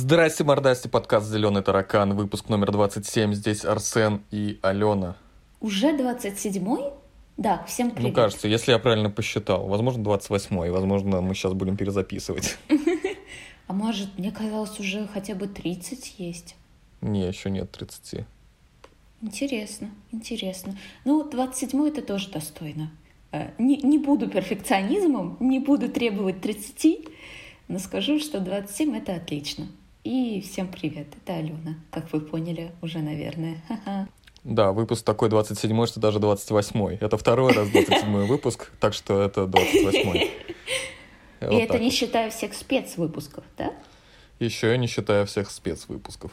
Здрасте, мордасти, подкаст «Зеленый таракан», выпуск номер 27. Здесь Арсен и Алена. Уже 27-й? Да, всем привет. Ну, кажется, если я правильно посчитал. Возможно, 28-й. Возможно, мы сейчас будем перезаписывать. А может, мне казалось, уже хотя бы 30 есть. Не, еще нет 30. Интересно, интересно. Ну, 27-й это тоже достойно. Э, не, не буду перфекционизмом, не буду требовать 30, но скажу, что 27 это отлично. И всем привет, это Алена, как вы поняли уже, наверное. Да, выпуск такой 27 что даже 28 Это второй раз 27 выпуск, так что это 28 И это так не считая всех спецвыпусков, да? Еще не считая всех спецвыпусков.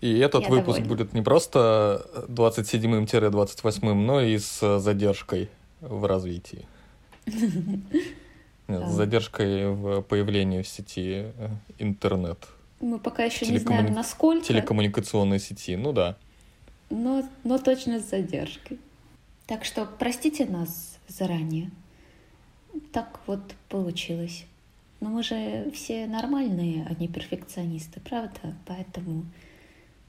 И этот Я выпуск довольна. будет не просто 27-28, но и с задержкой в развитии. Нет, С задержкой в появлении в сети э, интернет, Мы пока еще не Телекоммуни- знаем, насколько, телекоммуникационной сети. Ну да. но, но точно с задержкой. Так что простите нас заранее. Так вот получилось. Но мы же все нормальные, а не перфекционисты, правда? Поэтому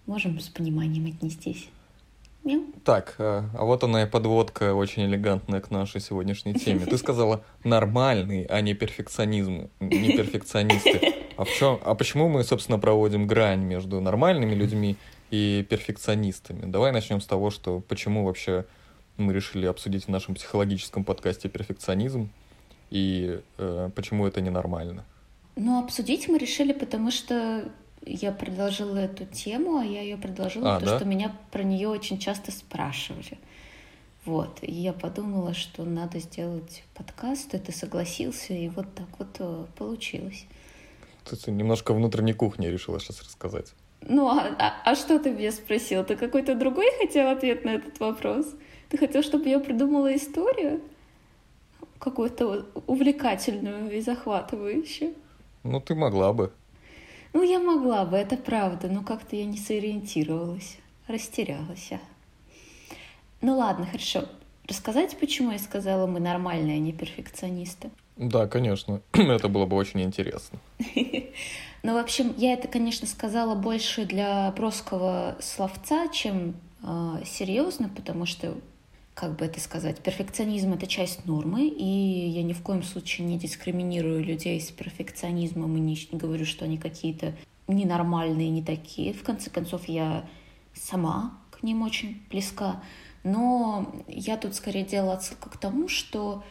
можем с пониманием отнестись. Мяу. Так, э, а вот она и подводка очень элегантная к нашей сегодняшней теме. Ты сказала нормальный, а не перфекционизм, не перфекционисты. А в чем, а почему мы, собственно, проводим грань между нормальными людьми и перфекционистами? Давай начнем с того, что почему вообще мы решили обсудить в нашем психологическом подкасте перфекционизм и э, почему это ненормально. Ну, обсудить мы решили, потому что я предложила эту тему, а я ее предложила, А, потому да? что меня про нее очень часто спрашивали. Вот, и я подумала, что надо сделать подкаст, и ты согласился, и вот так вот э, получилось. Ты немножко внутренней кухни решила сейчас рассказать. Ну, а, а- а что ты меня спросил? Ты какой-то другой хотел ответ на этот вопрос? Ты хотел, чтобы я придумала историю? Какую-то увлекательную и захватывающую? Ну, ты могла бы. Ну, я могла бы, это правда, но как-то я не сориентировалась, растерялась. Ну ладно, хорошо. Рассказать, почему я сказала, мы нормальные, а не перфекционисты? Да, конечно. Это было бы очень интересно. Ну, в общем, я это, конечно, сказала больше для броского словца, чем э, серьезно, потому что, как бы это сказать, перфекционизм это часть нормы, и я ни в коем случае не дискриминирую людей с перфекционизмом и не говорю, что они какие-то ненормальные, не такие. В конце концов, я сама к ним очень близка. Но я тут скорее делала отсылку к тому, что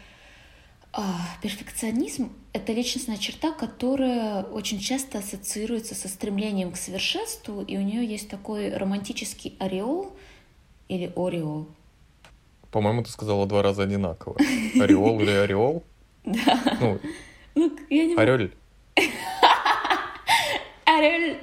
а, перфекционизм — это личностная черта, которая очень часто ассоциируется со стремлением к совершенству, и у нее есть такой романтический ореол или ореол. По-моему, ты сказала два раза одинаково. Ореол или ореол? Да. Ну, Ну, я не орель. Ореол.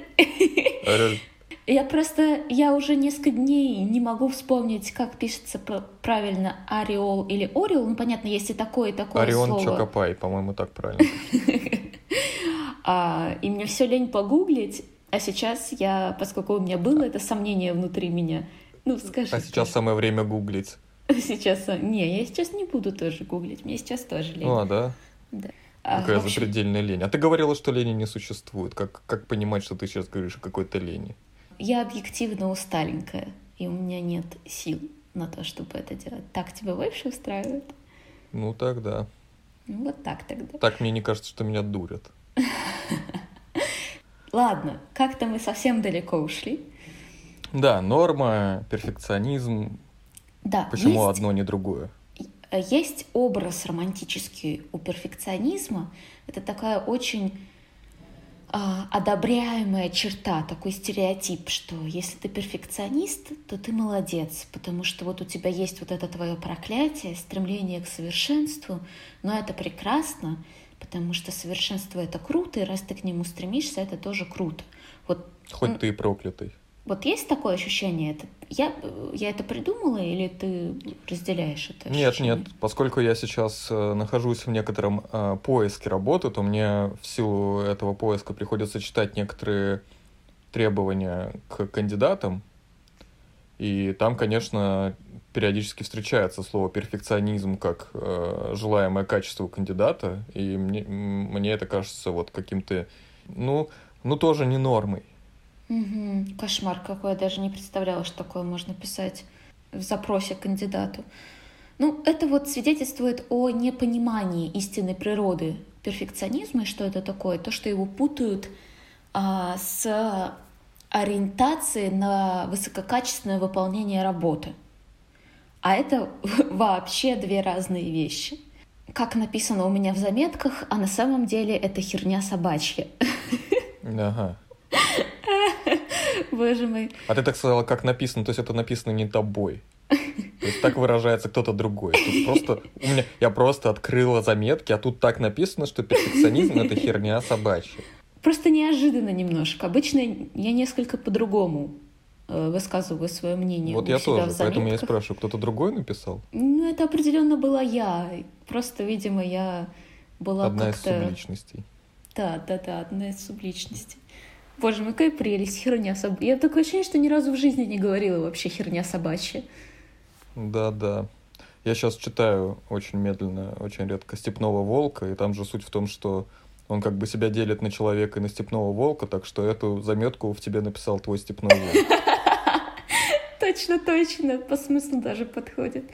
Орель. Я просто, я уже несколько дней не могу вспомнить, как пишется правильно ореол или ореол. Ну, понятно, есть и такое, и такое Орион слово. Чокопай, по-моему, так правильно. А, и мне все лень погуглить. А сейчас я, поскольку у меня было это сомнение внутри меня, ну скажи. А сейчас самое время гуглить. Сейчас, а, не, я сейчас не буду тоже гуглить, мне сейчас тоже лень. Ну, а, да? Да. А, Какая в общем, запредельная лень. А ты говорила, что лени не существует. Как, как понимать, что ты сейчас говоришь о какой-то лени? я объективно усталенькая, и у меня нет сил на то, чтобы это делать. Так тебя больше устраивает? Ну, так да. Ну, вот так тогда. Так мне не кажется, что меня дурят. Ладно, как-то мы совсем далеко ушли. Да, норма, перфекционизм. Да, Почему есть одно, не другое? Э, Есть образ романтический у перфекционизма. Это такая очень а, одобряемая черта, такой стереотип, что если ты перфекционист, то ты молодец, потому что вот у тебя есть вот это твое проклятие, стремление к совершенству, но это прекрасно, потому что совершенство это круто, и раз ты к нему стремишься, это тоже круто. Вот Хоть ты и проклятый. Вот есть такое ощущение? Это, я, я это придумала или ты разделяешь это Нет, ощущение? нет, поскольку я сейчас э, нахожусь в некотором э, поиске работы, то мне в силу этого поиска приходится читать некоторые требования к кандидатам. И там, конечно, периодически встречается слово перфекционизм как э, желаемое качество кандидата. И мне, мне это кажется вот каким-то... Ну, ну, тоже не нормой. Угу. Кошмар какой, я даже не представляла, что такое можно писать в запросе к кандидату. Ну, это вот свидетельствует о непонимании истинной природы перфекционизма и что это такое. То, что его путают а, с ориентацией на высококачественное выполнение работы. А это вообще две разные вещи. Как написано у меня в заметках, а на самом деле это херня собачья. Ага. Боже мой. А ты так сказала, как написано, то есть это написано не тобой. То есть так выражается кто-то другой. Тут просто у меня я просто открыла заметки, а тут так написано, что перфекционизм это херня собачья. Просто неожиданно немножко. Обычно я несколько по-другому э, высказываю свое мнение. Вот я тоже, поэтому я и спрашиваю, кто-то другой написал? Ну, это определенно была я. Просто, видимо, я была Одна из субличностей. Да, да, да, одна из субличностей. Боже мой, какая прелесть, херня собачья. Я такое ощущение, что ни разу в жизни не говорила вообще херня собачья. Да-да. Я сейчас читаю очень медленно, очень редко «Степного волка», и там же суть в том, что он как бы себя делит на человека и на степного волка, так что эту заметку в тебе написал твой степной волк. Точно, точно, по смыслу даже подходит.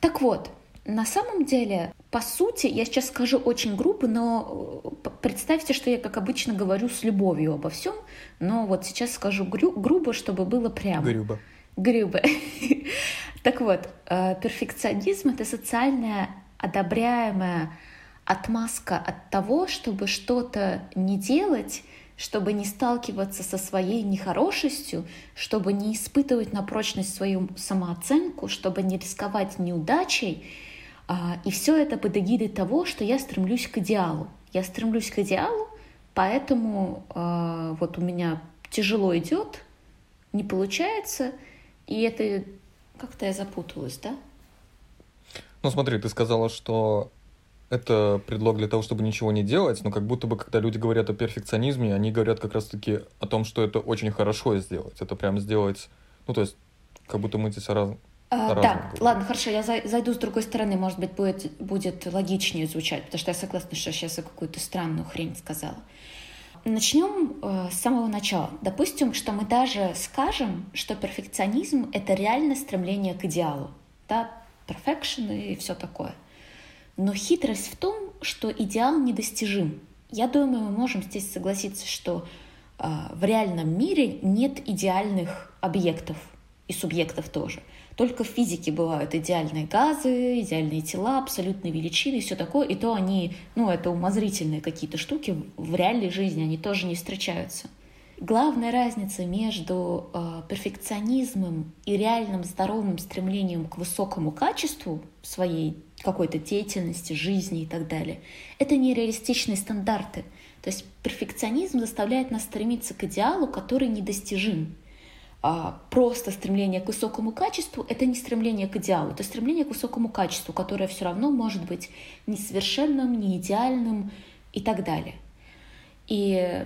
Так вот, на самом деле, по сути, я сейчас скажу очень грубо, но э, представьте, что я, как обычно, говорю с любовью обо всем, но вот сейчас скажу гру- грубо, чтобы было прямо. Грюба. Грубо. Так вот, э, перфекционизм — это социальная одобряемая отмазка от того, чтобы что-то не делать, чтобы не сталкиваться со своей нехорошестью, чтобы не испытывать на прочность свою самооценку, чтобы не рисковать неудачей. А, И все это под эгидой того, что я стремлюсь к идеалу. Я стремлюсь к идеалу, поэтому э, вот у меня тяжело идет, не получается, и это как-то я запуталась, да? Ну смотри, ты сказала, что это предлог для того, чтобы ничего не делать, но как будто бы, когда люди говорят о перфекционизме, они говорят как раз-таки о том, что это очень хорошо сделать. Это прям сделать, ну то есть, как будто мы здесь раз... А, да, говорю. ладно, хорошо, я зай- зайду с другой стороны, может быть, будет, будет логичнее звучать, потому что я согласна, что сейчас я какую-то странную хрень сказала. Начнем э, с самого начала. Допустим, что мы даже скажем, что перфекционизм — это реально стремление к идеалу, да, perfection и все такое. Но хитрость в том, что идеал недостижим. Я думаю, мы можем здесь согласиться, что э, в реальном мире нет идеальных объектов и субъектов тоже. Только в физике бывают идеальные газы, идеальные тела, абсолютные величины и все такое. И то они, ну, это умозрительные какие-то штуки, в реальной жизни они тоже не встречаются. Главная разница между э, перфекционизмом и реальным здоровым стремлением к высокому качеству своей какой-то деятельности, жизни и так далее, это нереалистичные стандарты. То есть перфекционизм заставляет нас стремиться к идеалу, который недостижим. А просто стремление к высокому качеству — это не стремление к идеалу, это стремление к высокому качеству, которое все равно может быть несовершенным, не идеальным и так далее. И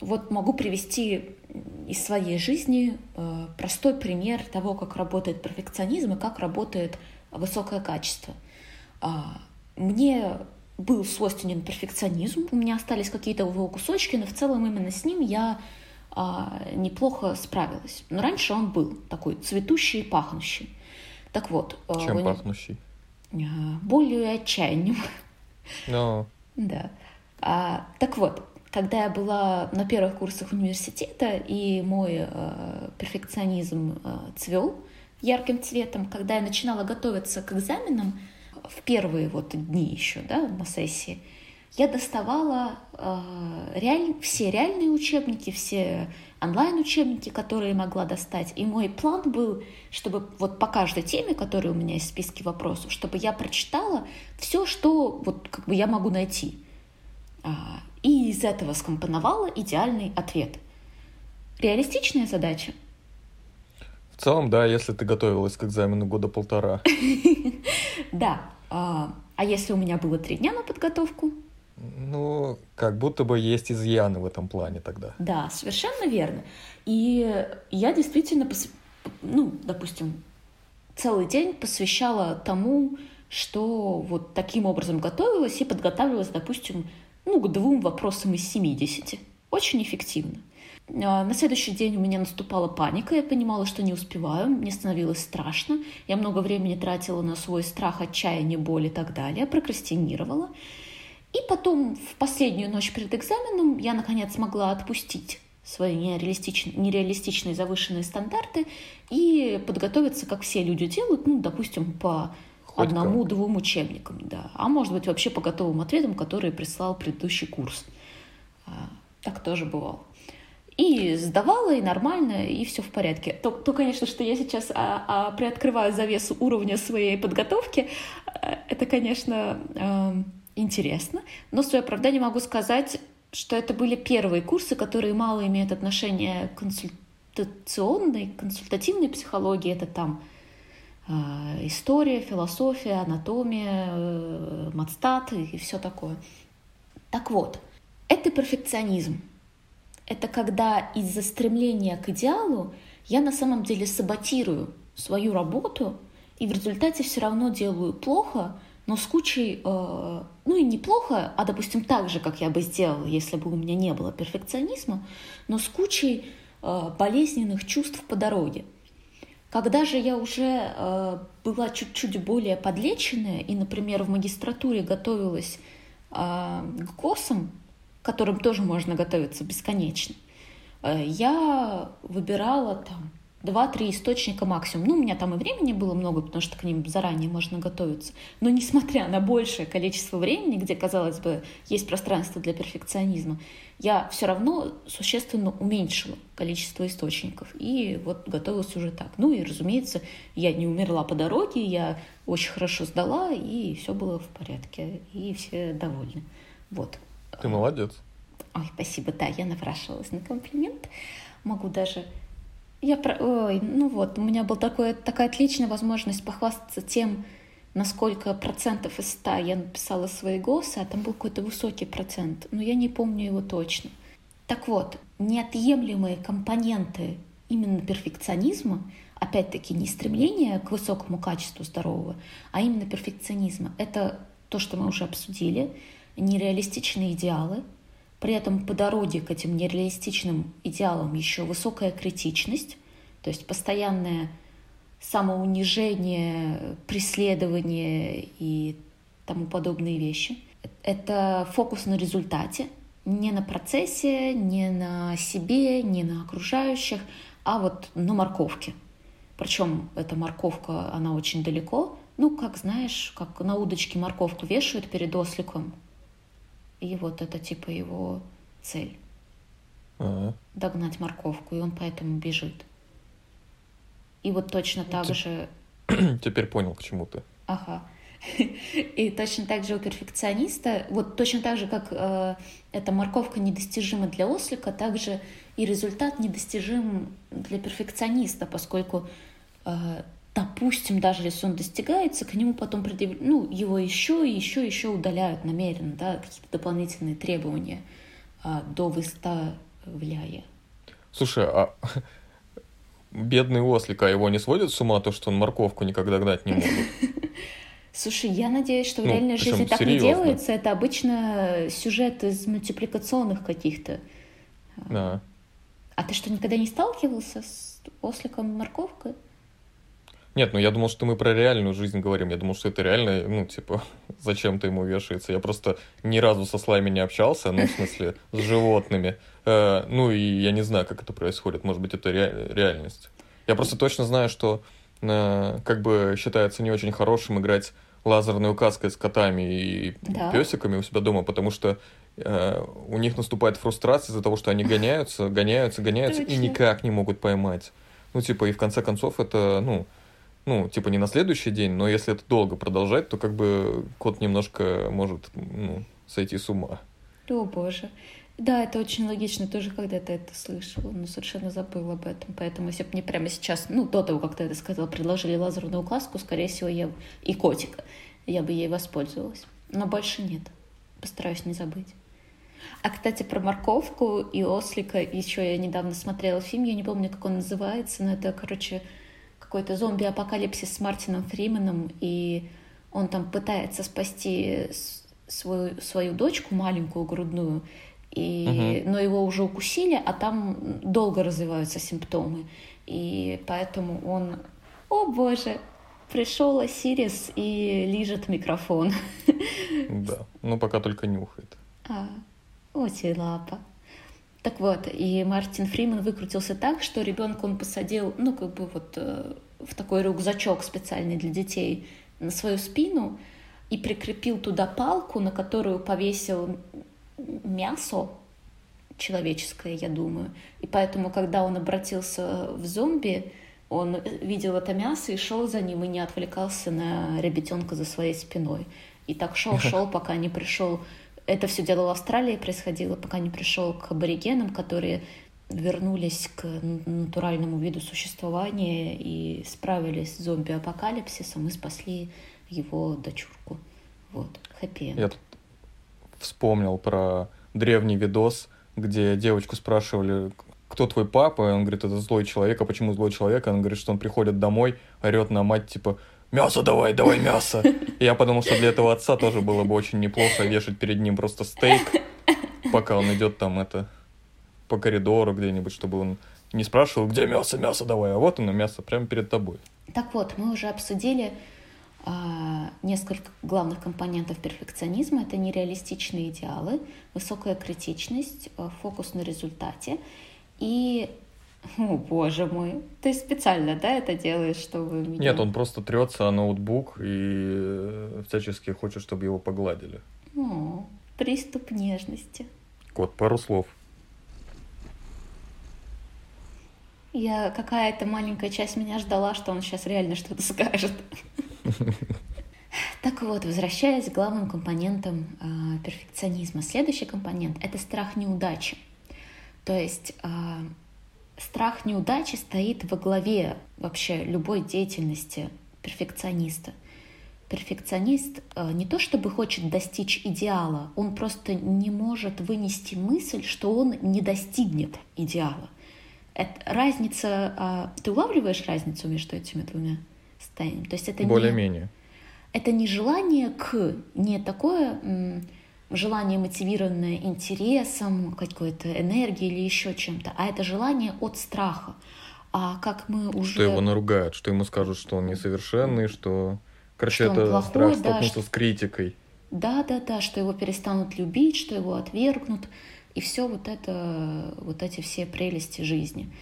вот могу привести из своей жизни э, простой пример того, как работает перфекционизм и как работает высокое качество. А, Мне был свойственен перфекционизм, у меня остались какие-то его кусочки, но в целом именно с ним я неплохо справилась. Но раньше он был такой цветущий и пахнущий. Так вот. э, Чем него- пахнущий? А, Болью и отчаянием. Ну, Да. А, так вот, когда я была на первых курсах университета, и мой э, перфекционизм э, цвел ярким цветом, когда я начинала готовиться к экзаменам, в первые вот дни еще, да, на сессии, я доставала э, реаль- все реальные учебники, все онлайн-учебники, которые могла достать. И мой план был, чтобы вот по каждой теме, которая у меня есть в списке вопросов, чтобы я прочитала все, что вот как бы я могу найти. А, И из этого скомпоновала идеальный ответ. Реалистичная задача? в целом, да, если ты готовилась к экзамену года полтора. Да. А а если у меня было три дня на подготовку? Ну, как будто бы есть изъяны в этом плане тогда. Да, совершенно верно. И я действительно, пос- ну, допустим, целый день посвящала тому, что вот таким образом готовилась и подготавливалась, допустим, ну, к двум вопросам из 70. Очень эффективно. А, на следующий день у меня наступала паника, я понимала, что не успеваю, мне становилось страшно, я много времени тратила на свой страх, отчаяние, боль и так далее, прокрастинировала. И потом в последнюю ночь перед экзаменом я наконец смогла отпустить свои нереалистичные, нереалистичные завышенные стандарты и подготовиться, как все люди делают, ну, допустим, по одному-двум учебникам, да. А может быть, вообще по готовым ответам, которые прислал предыдущий курс. А, так тоже бывало. И сдавала, и нормально, и все в порядке. То, то конечно, что я сейчас а, а, приоткрываю завесу уровня своей подготовки, э, это, конечно, интересно. Но в свое оправдание могу сказать, что это были первые курсы, которые мало имеют отношение к консультационной, консультативной психологии. Это там э, история, философия, анатомия, э, матстат и все такое. Так вот, это перфекционизм. Это когда из-за стремления к идеалу я на самом деле саботирую свою работу и в результате все равно делаю плохо, но с кучей, э, ну и неплохо, а допустим так же, как я бы сделала, если бы у меня не было перфекционизма, но с кучей э, болезненных чувств по дороге. Когда же я уже э, была чуть-чуть более подлеченная и, например, в магистратуре готовилась э, к курсам, к которым тоже можно готовиться бесконечно, э, я выбирала там два-три источника максимум. Ну, у меня там и времени было много, потому что к ним заранее можно готовиться. Но несмотря на большее количество времени, где, казалось бы, есть пространство для перфекционизма, я все равно существенно уменьшила количество источников. И вот готовилась уже так. Ну и, разумеется, я не умерла по дороге, я очень хорошо сдала, и все было в порядке, и все довольны. Вот. Ты молодец. Ой, спасибо, да, я напрашивалась на комплимент. Могу даже я про... Ой, ну вот, у меня была такое, такая отличная возможность похвастаться тем, насколько процентов из ста я написала свои ГОСы, а там был какой-то высокий процент, но я не помню его точно. Так вот, неотъемлемые компоненты именно перфекционизма, опять-таки не стремление к высокому качеству здорового, а именно перфекционизма, это то, что мы уже обсудили, нереалистичные идеалы, при этом по дороге к этим нереалистичным идеалам еще высокая критичность, то есть постоянное самоунижение, преследование и тому подобные вещи. Это фокус на результате, не на процессе, не на себе, не на окружающих, а вот на морковке. Причем эта морковка, она очень далеко. Ну, как знаешь, как на удочке морковку вешают перед осликом, и вот это типа его цель. Ага. Догнать морковку, и он поэтому бежит. И вот точно так Т- же... Теперь понял, к чему ты. Ага. И точно так же у перфекциониста, вот точно так же, как э, эта морковка недостижима для ослика, также и результат недостижим для перфекциониста, поскольку э, допустим, даже если он достигается, к нему потом предъяв... ну, его еще и еще еще удаляют намеренно, да, какие-то дополнительные требования а, до выставляя. Слушай, а бедный ослик, а его не сводит с ума то, что он морковку никогда гнать не может? Слушай, я надеюсь, что в ну, реальной жизни так серьезно. не делается. Это обычно сюжет из мультипликационных каких-то. Да. А ты что, никогда не сталкивался с осликом морковкой? Нет, ну я думал, что мы про реальную жизнь говорим. Я думал, что это реально, ну, типа, зачем ты ему вешается. Я просто ни разу со слайми не общался, ну, в смысле, с животными. Э, ну, и я не знаю, как это происходит. Может быть, это ре- реальность. Я просто точно знаю, что э, как бы считается не очень хорошим играть лазерной указкой с котами и да. песиками у себя дома, потому что э, у них наступает фрустрация из-за того, что они гоняются, гоняются, гоняются Точно. и никак не могут поймать. Ну, типа, и в конце концов это, ну, ну, типа не на следующий день, но если это долго продолжать, то как бы кот немножко может ну, сойти с ума. О, боже. Да, это очень логично, тоже когда-то это слышала, но совершенно забыла об этом. Поэтому если бы мне прямо сейчас, ну, до того, как ты это сказал, предложили лазерную указку, скорее всего, я и котика, я бы ей воспользовалась. Но больше нет. Постараюсь не забыть. А, кстати, про морковку и ослика еще я недавно смотрела фильм, я не помню, как он называется, но это, короче, какой-то зомби-апокалипсис с Мартином Фрименом, и он там пытается спасти свою, свою дочку маленькую, грудную, и, угу. но его уже укусили, а там долго развиваются симптомы. И поэтому он, о боже, пришел Осирис и лижет микрофон. Да, ну пока только нюхает. А, очень лапа. Так вот, и Мартин Фриман выкрутился так, что ребенка он посадил, ну, как бы вот э, в такой рюкзачок специальный для детей на свою спину и прикрепил туда палку, на которую повесил мясо человеческое, я думаю. И поэтому, когда он обратился в зомби, он видел это мясо и шел за ним и не отвлекался на ребятенка за своей спиной. И так шел, шел, пока не пришел это все дело в Австралии происходило, пока не пришел к аборигенам, которые вернулись к натуральному виду существования и справились с зомби-апокалипсисом и спасли его дочурку. Вот, хэппи Я тут вспомнил про древний видос, где девочку спрашивали, кто твой папа, и он говорит, это злой человек, а почему злой человек? И он говорит, что он приходит домой, орет на мать, типа, мясо давай, давай мясо. И я подумал, что для этого отца тоже было бы очень неплохо вешать перед ним просто стейк, пока он идет там это по коридору где-нибудь, чтобы он не спрашивал, где мясо, мясо давай, а вот оно мясо прямо перед тобой. Так вот, мы уже обсудили а, несколько главных компонентов перфекционизма. Это нереалистичные идеалы, высокая критичность, а, фокус на результате и о, боже мой. Ты специально, да, это делаешь, чтобы меня... Нет, он просто трется о ноутбук и э, всячески хочет, чтобы его погладили. О, приступ нежности. Кот, пару слов. Я какая-то маленькая часть меня ждала, что он сейчас реально что-то скажет. Так вот, возвращаясь к главным компонентам э, перфекционизма. Следующий компонент — это страх неудачи. То есть э, страх неудачи стоит во главе вообще любой деятельности перфекциониста. Перфекционист э, не то чтобы хочет достичь идеала, он просто не может вынести мысль, что он не достигнет идеала. Это разница, а, ты улавливаешь разницу между этими двумя состояниями? То есть это более-менее. Это не желание к, не такое желание, мотивированное интересом, какой-то энергией или еще чем-то, а это желание от страха. А как мы уже... Что его наругают, что ему скажут, что он несовершенный, что... Короче, что это плохой, страх столкнуться да, с критикой. Да, да, да, что его перестанут любить, что его отвергнут. И все вот это, вот эти все прелести жизни.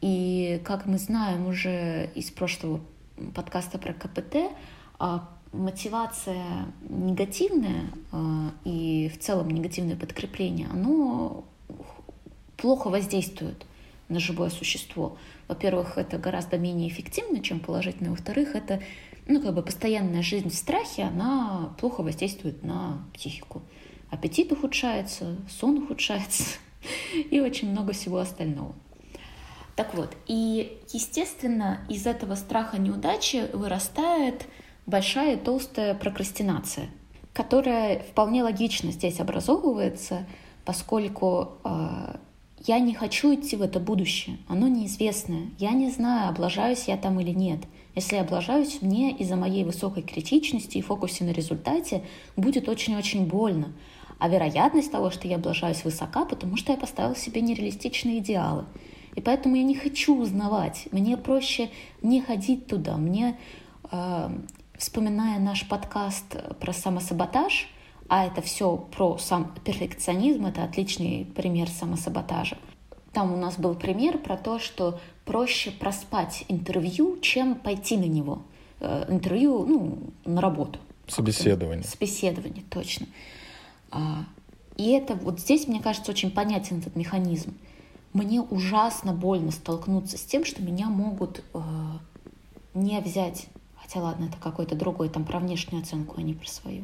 И как мы знаем уже из прошлого подкаста про КПТ, а, мотивация негативная э, и в целом негативное подкрепление, оно плохо воздействует на живое существо. Во-первых, это гораздо менее эффективно, чем положительное. Во-вторых, это ну, как бы постоянная жизнь в страхе, она плохо воздействует на психику. Аппетит ухудшается, сон ухудшается и очень много всего остального. Так вот, и, естественно, из этого страха неудачи вырастает большая толстая прокрастинация, которая вполне логично здесь образовывается, поскольку э, я не хочу идти в это будущее, оно неизвестное. Я не знаю, облажаюсь я там или нет. Если я облажаюсь, мне из-за моей высокой критичности и фокусе на результате будет очень-очень больно. А вероятность того, что я облажаюсь, высока, потому что я поставил себе нереалистичные идеалы. И поэтому я не хочу узнавать. Мне проще не ходить туда. Мне э, вспоминая наш подкаст про самосаботаж, а это все про сам перфекционизм, это отличный пример самосаботажа. Там у нас был пример про то, что проще проспать интервью, чем пойти на него. Э, интервью, ну, на работу. Собеседование. Собеседование, точно. А, и это вот здесь, мне кажется, очень понятен этот механизм. Мне ужасно больно столкнуться с тем, что меня могут э, не взять Хотя ладно, это какой-то другой, там про внешнюю оценку, а не про свою.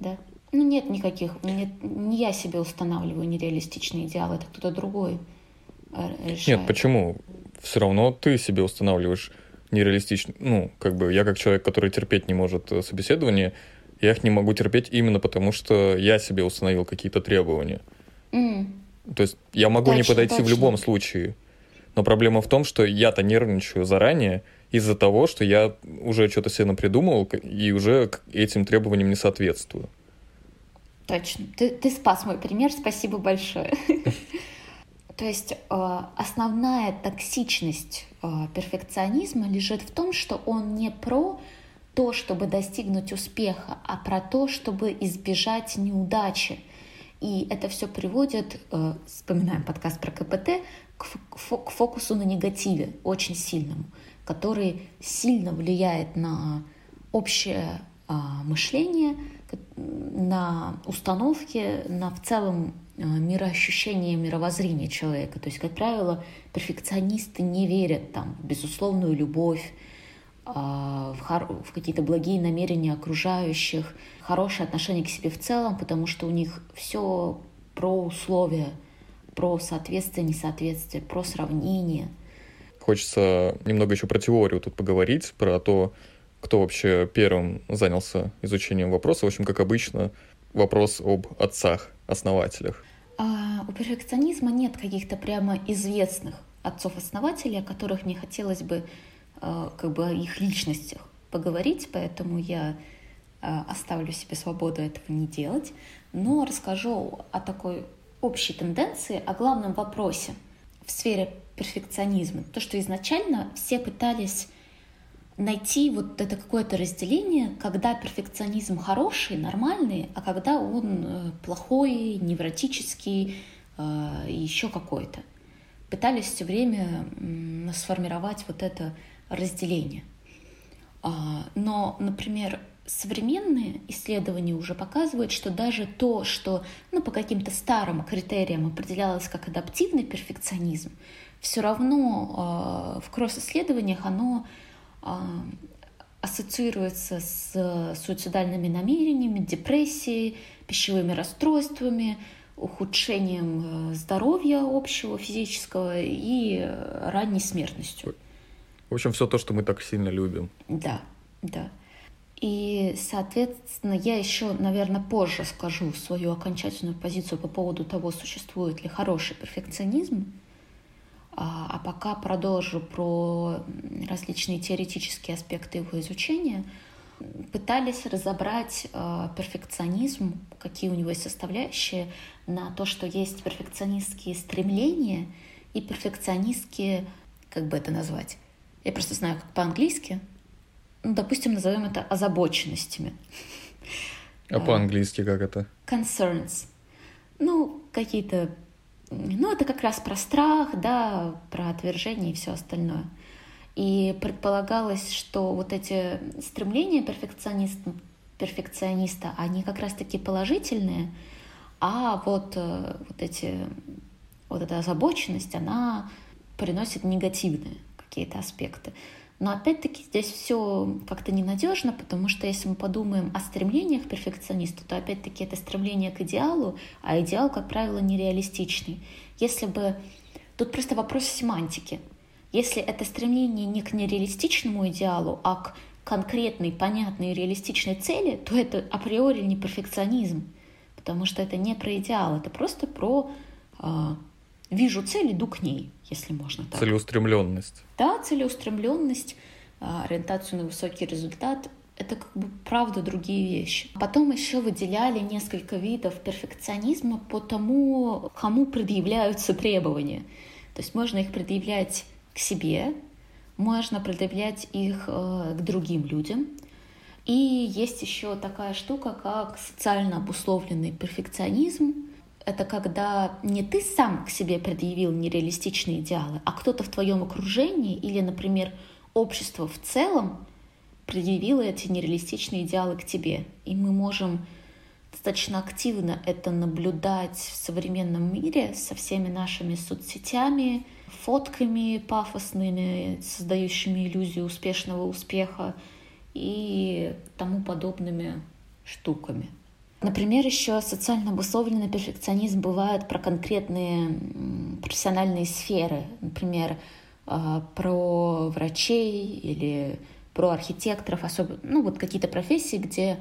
Да? Ну нет никаких, нет, не я себе устанавливаю нереалистичные идеалы, это кто-то другой э, решает. Нет, почему? Все равно ты себе устанавливаешь нереалистичные, ну, как бы я как человек, который терпеть не может э, собеседование, я их не могу терпеть именно потому, что я себе установил какие-то требования. Mm. То есть я могу точно, не подойти точно. в любом случае. Но проблема в том, что я-то нервничаю заранее, из-за того, что я уже что-то себе напридумывал и уже к этим требованиям не соответствую. Точно. Ты, ты спас мой пример, спасибо большое. То есть э, основная токсичность э, перфекционизма лежит в том, что он не про то, чтобы достигнуть успеха, а про то, чтобы избежать неудачи. И это все приводит, э, вспоминаем подкаст про КПТ, к, фокусу на негативе, очень сильному, который сильно влияет на общее а, мышление, на установки, на в целом а, мироощущение, мировоззрение человека. То есть, как правило, перфекционисты не верят там, в безусловную любовь, в, хор- в какие-то благие намерения окружающих, хорошее отношение к себе в целом, потому что у них все про условия, про соответствие, несоответствие, про сравнение. Хочется немного еще про теорию тут поговорить, про то, кто вообще первым занялся изучением вопроса. В общем, как обычно, вопрос об отцах, основателях. А, у перфекционизма нет каких-то прямо известных отцов-основателей, о которых мне хотелось бы а, как бы о их личностях поговорить, поэтому я а, оставлю себе свободу этого не делать, но расскажу о такой общей тенденции, о главном вопросе в сфере перфекционизма. То, что изначально все пытались найти вот это какое-то разделение, когда перфекционизм хороший, нормальный, а когда он э, плохой, невротический, э, еще какой-то. Пытались все время сформировать вот это разделение. А, но, например, современные исследования уже показывают, что даже то, что ну, по каким-то старым критериям определялось как адаптивный перфекционизм, все равно э, в кросс-исследованиях оно а, ассоциируется с суицидальными намерениями, депрессией, пищевыми расстройствами, ухудшением э, здоровья общего физического и ранней смертностью. В общем, все то, что мы так сильно любим. Да, да. И, соответственно, я еще, наверное, позже скажу свою окончательную позицию по поводу того, существует ли хороший перфекционизм. А, а пока продолжу про различные теоретические аспекты его изучения. Пытались разобрать э, перфекционизм, какие у него есть составляющие, на то, что есть перфекционистские стремления и перфекционистские, как бы это назвать, я просто знаю, как по-английски, ну, допустим, назовем это озабоченностями. А по-английски как это? Concerns. Ну, какие-то ну, это как раз про страх, да, про отвержение и все остальное. И предполагалось, что вот эти стремления перфекциониста, перфекциониста они как раз-таки положительные, а вот, э, вот, эти, вот эта озабоченность, она приносит негативные какие-то аспекты. Но опять-таки здесь все как-то ненадежно, потому что если мы подумаем о стремлениях перфекциониста, то опять-таки это стремление к идеалу, а идеал, как правило, нереалистичный. Если бы... Тут просто вопрос семантики. Если это стремление не к нереалистичному идеалу, а к конкретной, понятной и реалистичной цели, то это априори не перфекционизм, потому что это не про идеал, это просто про э, вижу цель, иду к ней, если можно так. Целеустремленность. Да, целеустремленность, а, ориентацию на высокий результат — это как бы правда другие вещи. Потом еще выделяли несколько видов перфекционизма по тому, кому предъявляются требования. То есть можно их предъявлять к себе, можно предъявлять их э, к другим людям. И есть еще такая штука, как социально обусловленный перфекционизм, это когда не ты сам к себе предъявил нереалистичные идеалы, а кто-то в твоем окружении или, например, общество в целом предъявило эти нереалистичные идеалы к тебе. И мы можем достаточно активно это наблюдать в современном мире со всеми нашими соцсетями, фотками пафосными, создающими иллюзию успешного успеха и тому подобными штуками. Например, еще социально обусловленный перфекционизм бывает про конкретные профессиональные сферы. Например, а, про врачей или про архитекторов, особенно, ну вот какие-то профессии, где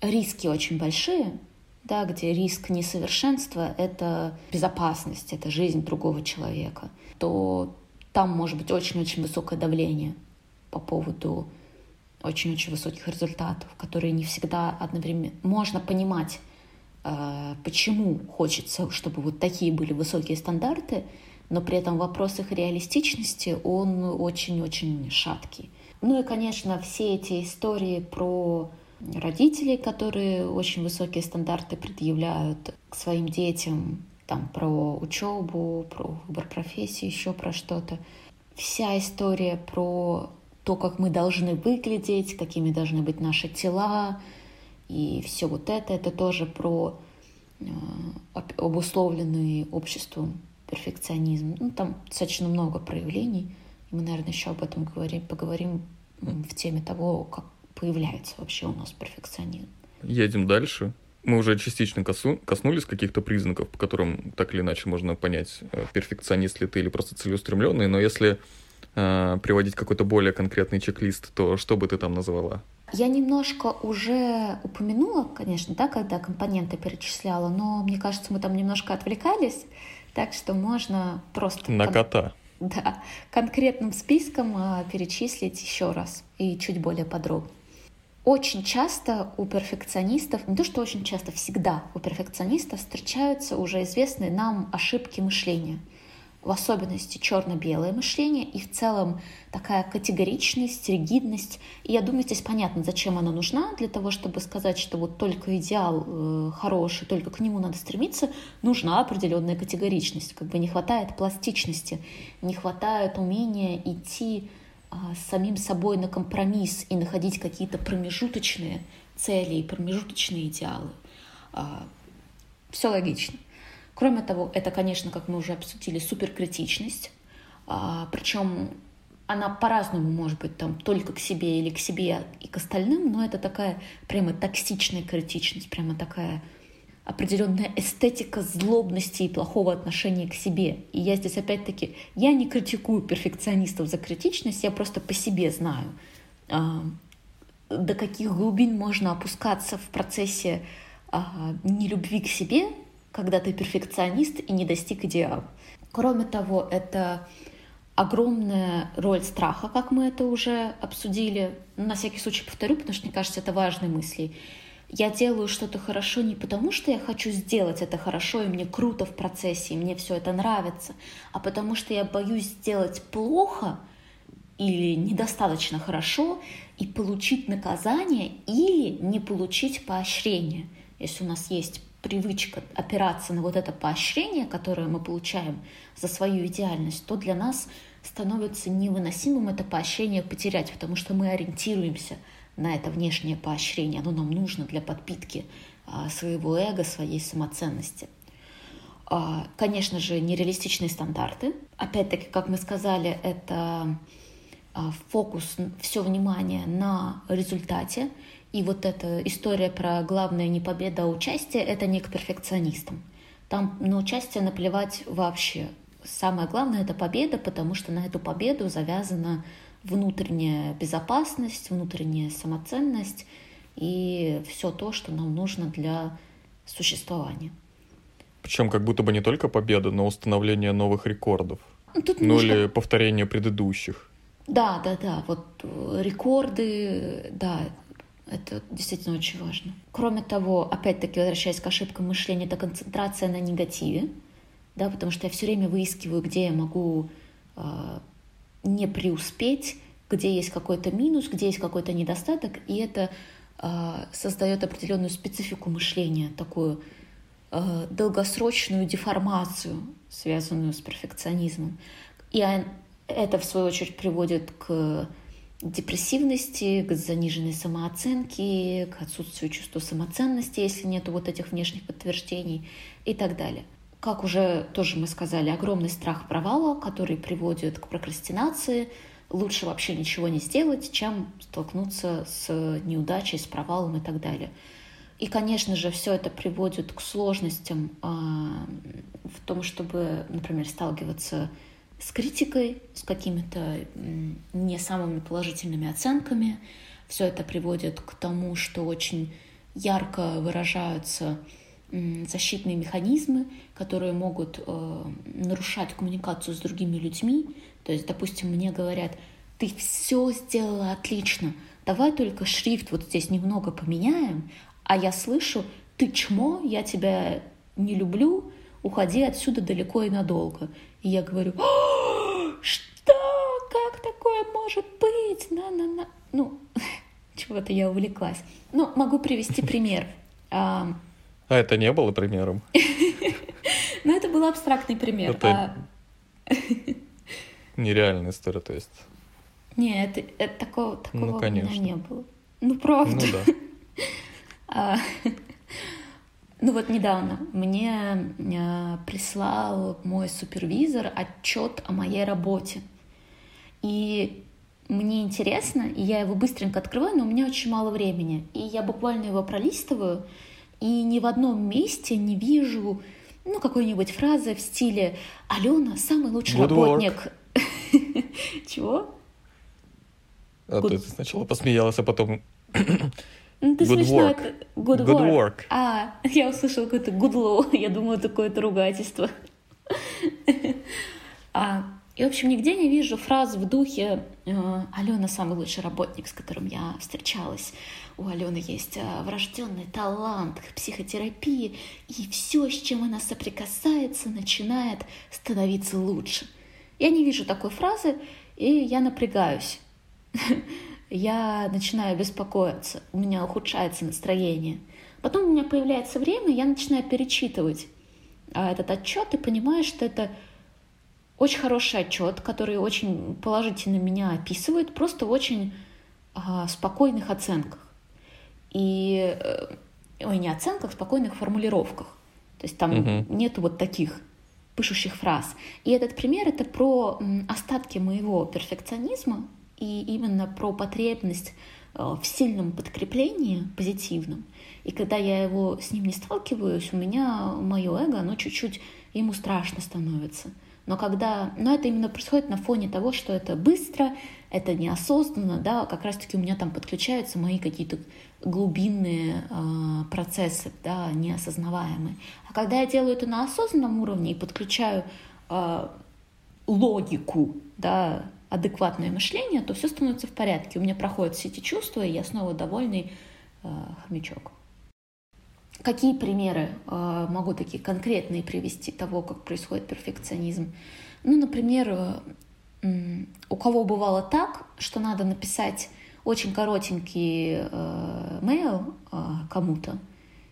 риски очень большие, да, где риск несовершенства — это безопасность, это жизнь другого человека, то там может быть очень-очень высокое давление по поводу очень-очень высоких результатов, которые не всегда одновременно... Можно понимать а, почему хочется, чтобы вот такие были высокие стандарты, но при этом вопрос их реалистичности, он очень-очень шаткий. Ну и, конечно, все эти истории про родителей, которые очень высокие стандарты предъявляют к своим детям, там про учебу, про выбор профессии, еще про что-то. Вся история про то, как мы должны выглядеть, какими должны быть наши тела, и все вот это, это тоже про э, обусловленный обществом перфекционизм. Ну, там достаточно много проявлений. И мы, наверное, еще об этом говорим, поговорим в теме того, как появляется вообще у нас перфекционизм. Едем дальше. Мы уже частично косу, коснулись каких-то признаков, по которым так или иначе можно понять, э, перфекционист ли ты или просто целеустремленный. Но если э, приводить какой-то более конкретный чек-лист, то что бы ты там назвала? Я немножко уже упомянула, конечно, да, когда компоненты перечисляла, но мне кажется, мы там немножко отвлекались, так что можно просто... На кота. Да, конкретным списком э, перечислить еще раз и чуть более подробно. Очень часто у перфекционистов, не то что очень часто, всегда у перфекционистов встречаются уже известные нам ошибки мышления. В особенности черно-белое мышление и в целом такая категоричность, ригидность. И я думаю, здесь понятно, зачем она нужна. Для того, чтобы сказать, что вот только идеал э, хороший, только к нему надо стремиться, нужна определенная категоричность. Как бы не хватает пластичности, не хватает умения идти а, с самим собой на компромисс и находить какие-то промежуточные цели и промежуточные идеалы. А, Все логично. Кроме того, это, конечно, как мы уже обсудили, суперкритичность. А, Причем она по-разному может быть там только к себе или к себе и к остальным, но это такая прямо токсичная критичность, прямо такая определенная эстетика злобности и плохого отношения к себе. И я здесь опять-таки, я не критикую перфекционистов за критичность, я просто по себе знаю, а, до каких глубин можно опускаться в процессе а, нелюбви к себе, когда ты перфекционист и не достиг идеала. Кроме того, это огромная роль страха, как мы это уже обсудили. На всякий случай повторю, потому что мне кажется, это важные мысли я делаю что-то хорошо не потому, что я хочу сделать это хорошо, и мне круто в процессе, и мне все это нравится, а потому что я боюсь сделать плохо или недостаточно хорошо и получить наказание или не получить поощрение. Если у нас есть привычка опираться на вот это поощрение, которое мы получаем за свою идеальность, то для нас становится невыносимым это поощрение потерять, потому что мы ориентируемся – на это внешнее поощрение. Оно нам нужно для подпитки а, своего эго, своей самоценности. А, конечно же, нереалистичные стандарты. Опять-таки, как мы сказали, это а, фокус, все внимание на результате. И вот эта история про главное не победа, а участие, это не к перфекционистам. Там на участие наплевать вообще. Самое главное — это победа, потому что на эту победу завязана внутренняя безопасность, внутренняя самоценность и все то, что нам нужно для существования. Причем как будто бы не только победа, но установление новых рекордов. Ну, тут ну немножко... или повторение предыдущих. Да, да, да. Вот э, рекорды, да, это действительно очень важно. Кроме того, опять-таки, возвращаясь к ошибкам мышления, это концентрация на негативе, да, потому что я все время выискиваю, где я могу э, не преуспеть, где есть какой-то минус, где есть какой-то недостаток, и это э, создает определенную специфику мышления, такую э, долгосрочную деформацию, связанную с перфекционизмом. И это, в свою очередь, приводит к депрессивности, к заниженной самооценке, к отсутствию чувства самоценности, если нет вот этих внешних подтверждений и так далее. Как уже тоже мы сказали, огромный страх провала, который приводит к прокрастинации. Лучше вообще ничего не сделать, чем столкнуться с неудачей, с провалом и так далее. И, конечно же, все это приводит к сложностям э, в том, чтобы, например, сталкиваться с критикой, с какими-то не самыми положительными оценками. Все это приводит к тому, что очень ярко выражаются защитные механизмы, которые могут э, нарушать коммуникацию с другими людьми. То есть, допустим, мне говорят, ты все сделала отлично, давай только шрифт вот здесь немного поменяем, а я слышу, ты чмо, я тебя не люблю, уходи отсюда далеко и надолго. И я говорю, что, как такое может быть? На-на-на. Ну, чего-то я увлеклась. Ну, могу привести пример. А, а это не было примером? Ну, это был абстрактный пример. Это а нереальная история, то есть. Нет, это, это такого, такого ну, конечно. у меня не было. Ну, правда. Ну, да. Ну вот недавно мне а, прислал мой супервизор отчет о моей работе. И мне интересно, и я его быстренько открываю, но у меня очень мало времени. И я буквально его пролистываю, и ни в одном месте не вижу ну, какой-нибудь фразы в стиле «Алена, самый лучший Good работник». Чего? А ты сначала посмеялась, а потом... Ну, ты good смешно, work. это good, good work. work. А, я услышала какое-то good law, я думала, такое-то ругательство. а, и, в общем, нигде не вижу фраз в духе э, «Алена самый лучший работник, с которым я встречалась». У Алены есть э, врожденный талант к психотерапии, и все, с чем она соприкасается, начинает становиться лучше. Я не вижу такой фразы, и я напрягаюсь. Я начинаю беспокоиться, у меня ухудшается настроение. Потом у меня появляется время, я начинаю перечитывать а, этот отчет и понимаю, что это очень хороший отчет, который очень положительно меня описывает, просто в очень а, спокойных оценках. И, э, ой, не оценках, спокойных формулировках. То есть там угу. нету вот таких пышущих фраз. И этот пример это про остатки моего перфекционизма и именно про потребность э, в сильном подкреплении позитивном. И когда я его с ним не сталкиваюсь, у меня мое эго, оно чуть-чуть ему страшно становится. Но когда, но это именно происходит на фоне того, что это быстро, это неосознанно, да, как раз-таки у меня там подключаются мои какие-то глубинные э, процессы, да, неосознаваемые. А когда я делаю это на осознанном уровне и подключаю э, логику, да, адекватное мышление, то все становится в порядке. У меня проходят все эти чувства, и я снова довольный э, хомячок. Какие примеры э, могу такие конкретные привести того, как происходит перфекционизм? Ну, например, э, у кого бывало так, что надо написать очень коротенький э, мейл э, кому-то,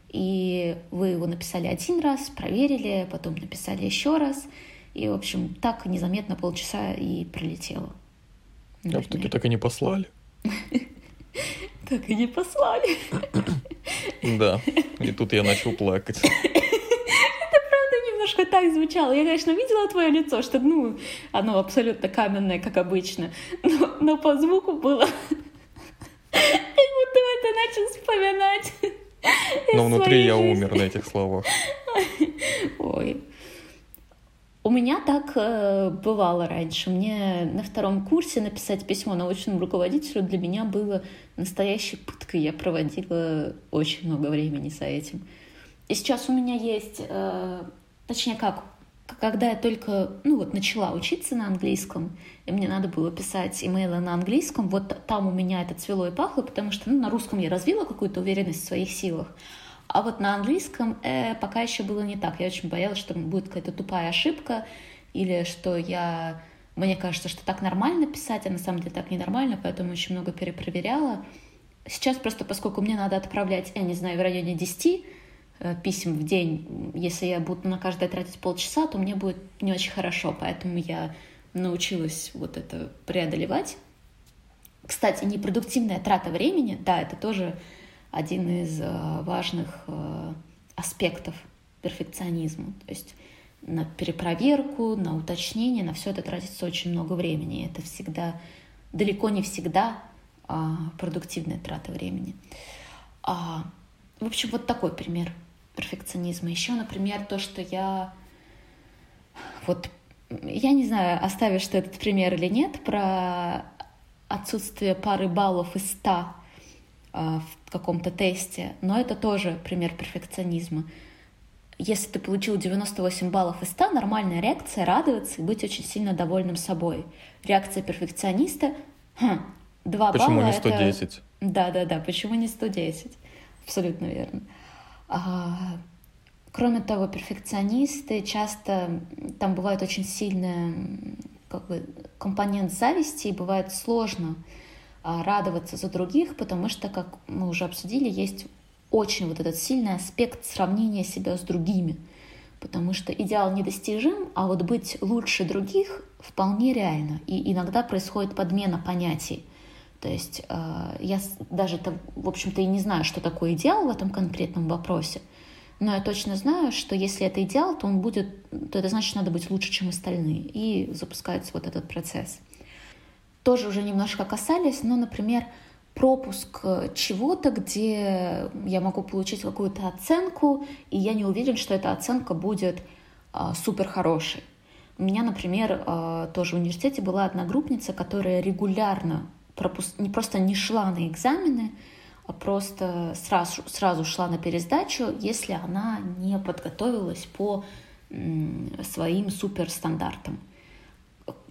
и вы его написали один раз, проверили, потом написали еще раз, и, в общем, так незаметно полчаса и пролетело. А в итоге так и не послали. Так и не послали. Да, и тут я начал плакать. Это правда немножко так звучало. Я, конечно, видела твое лицо, что, ну, оно абсолютно каменное, как обычно. Но, но по звуку было как будто это начал вспоминать. Но внутри я умер на этих словах. Ой. У меня так э, бывало раньше. Мне на втором курсе написать письмо научному руководителю для меня было настоящей пыткой. Я проводила очень много времени за этим. И сейчас у меня есть, э, точнее как, когда я только, ну вот, начала учиться на английском, и мне надо было писать имейлы на английском, вот там у меня это цвело и пахло, потому что ну, на русском я развила какую-то уверенность в своих силах, а вот на английском э, пока еще было не так. Я очень боялась, что будет какая-то тупая ошибка, или что я... Мне кажется, что так нормально писать, а на самом деле так ненормально, поэтому очень много перепроверяла. Сейчас просто, поскольку мне надо отправлять, я не знаю, в районе 10 э, писем в день, если я буду на каждое тратить полчаса, то мне будет не очень хорошо, поэтому я научилась вот это преодолевать. Кстати, непродуктивная трата времени, да, это тоже один из э, важных э, аспектов перфекционизма. То есть на перепроверку, на уточнение, на все это тратится очень много времени. Это всегда, далеко не всегда а, продуктивная трата времени. А, в общем, вот такой пример перфекционизма. Еще, например, то, что я вот я не знаю, оставишь ты этот пример или нет, про отсутствие пары баллов из ста в каком-то тесте, но это тоже пример перфекционизма. Если ты получил 98 баллов из 100, нормальная реакция — радоваться и быть очень сильно довольным собой. Реакция перфекциониста хм, 2 почему балла — не 110? Это... Да-да-да, почему не 110? Абсолютно верно. А, кроме того, перфекционисты часто, там бывает очень сильный как бы, компонент зависти, и бывает сложно радоваться за других, потому что, как мы уже обсудили, есть очень вот этот сильный аспект сравнения себя с другими. Потому что идеал недостижим, а вот быть лучше других вполне реально. И иногда происходит подмена понятий. То есть э, я даже, в общем-то, и не знаю, что такое идеал в этом конкретном вопросе. Но я точно знаю, что если это идеал, то он будет, то это значит, надо быть лучше, чем остальные. И запускается вот этот процесс. Тоже уже немножко касались, но, например, пропуск чего-то, где я могу получить какую-то оценку, и я не уверен, что эта оценка будет а, супер хорошей. У меня, например, а, тоже в университете была одногруппница, которая регулярно пропуск... не просто не шла на экзамены, а просто сразу, сразу шла на пересдачу, если она не подготовилась по своим суперстандартам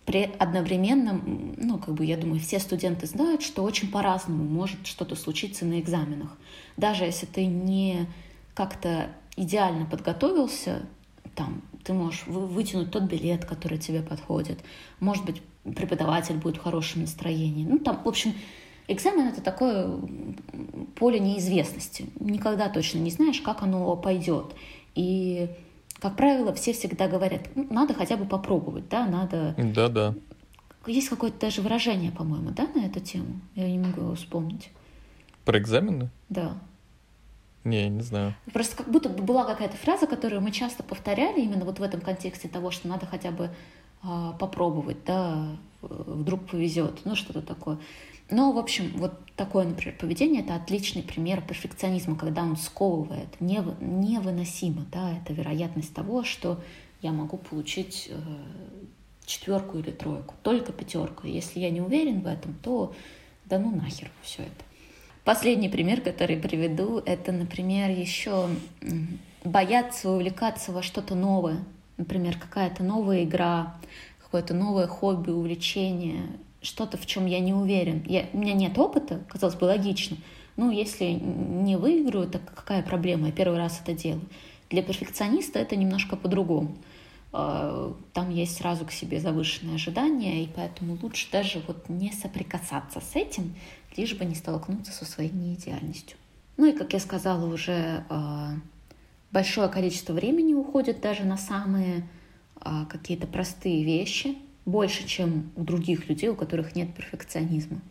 при одновременном, ну, как бы, я думаю, все студенты знают, что очень по-разному может что-то случиться на экзаменах. Даже если ты не как-то идеально подготовился, там, ты можешь вытянуть тот билет, который тебе подходит. Может быть, преподаватель будет в хорошем настроении. Ну, там, в общем, экзамен — это такое поле неизвестности. Никогда точно не знаешь, как оно пойдет. И как правило, все всегда говорят, ну, надо хотя бы попробовать, да, надо... Да-да. Есть какое-то даже выражение, по-моему, да, на эту тему? Я не могу его вспомнить. Про экзамены? Да. Не, не знаю. Просто как будто бы была какая-то фраза, которую мы часто повторяли именно вот в этом контексте того, что надо хотя бы попробовать, да, вдруг повезет, ну что-то такое. Но, в общем, вот такое, например, поведение — это отличный пример перфекционизма, когда он сковывает, нев, невыносимо, да, это вероятность того, что я могу получить э, четверку или тройку, только пятерку. Если я не уверен в этом, то да ну нахер все это. Последний пример, который приведу, это, например, еще бояться увлекаться во что-то новое. Например, какая-то новая игра, какое-то новое хобби, увлечение, что-то, в чем я не уверен. Я, у меня нет опыта, казалось бы, логично. Ну, если не выиграю, так какая проблема? Я первый раз это делаю. Для перфекциониста это немножко по-другому. А, там есть сразу к себе завышенные ожидания, и поэтому лучше даже вот не соприкасаться с этим, лишь бы не столкнуться со своей неидеальностью. Ну и, как я сказала, уже а, большое количество времени уходит даже на самые а, какие-то простые вещи, больше, чем у других людей, у которых нет перфекционизма.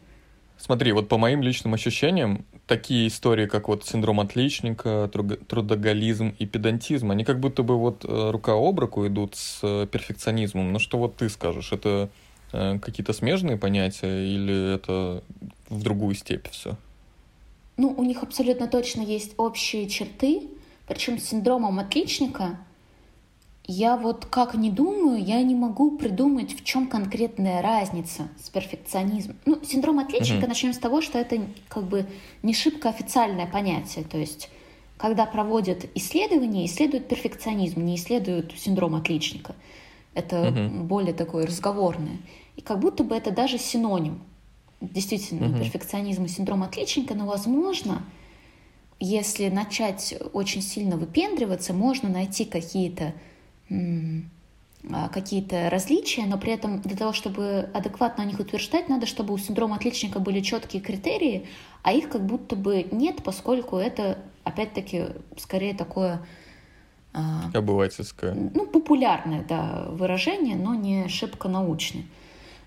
Смотри, вот по моим личным ощущениям, такие истории, как вот синдром отличника, трудоголизм и педантизм, они как будто бы вот э, рука об руку идут с э, перфекционизмом. Но что вот ты скажешь? Это э, какие-то смежные понятия или это в другую степь все? Ну, у них абсолютно точно есть общие черты, причем с синдромом отличника я вот как не думаю, я не могу придумать, в чем конкретная разница с перфекционизмом. Ну, синдром отличника, mm-hmm. начнем с того, что это как бы не шибко официальное понятие. То есть, когда проводят исследования, исследуют перфекционизм, не исследуют синдром отличника. Это mm-hmm. более такое разговорное. И как будто бы это даже синоним. Действительно, mm-hmm. перфекционизм и синдром отличника, но, возможно, если начать очень сильно выпендриваться, можно найти какие-то а, какие-то различия, но при этом для того, чтобы адекватно о них утверждать, надо, чтобы у синдрома отличника были четкие критерии, а их как будто бы нет, поскольку это, опять-таки, скорее такое... А, Обывательское. Ну, популярное, да, выражение, но не шибко научное.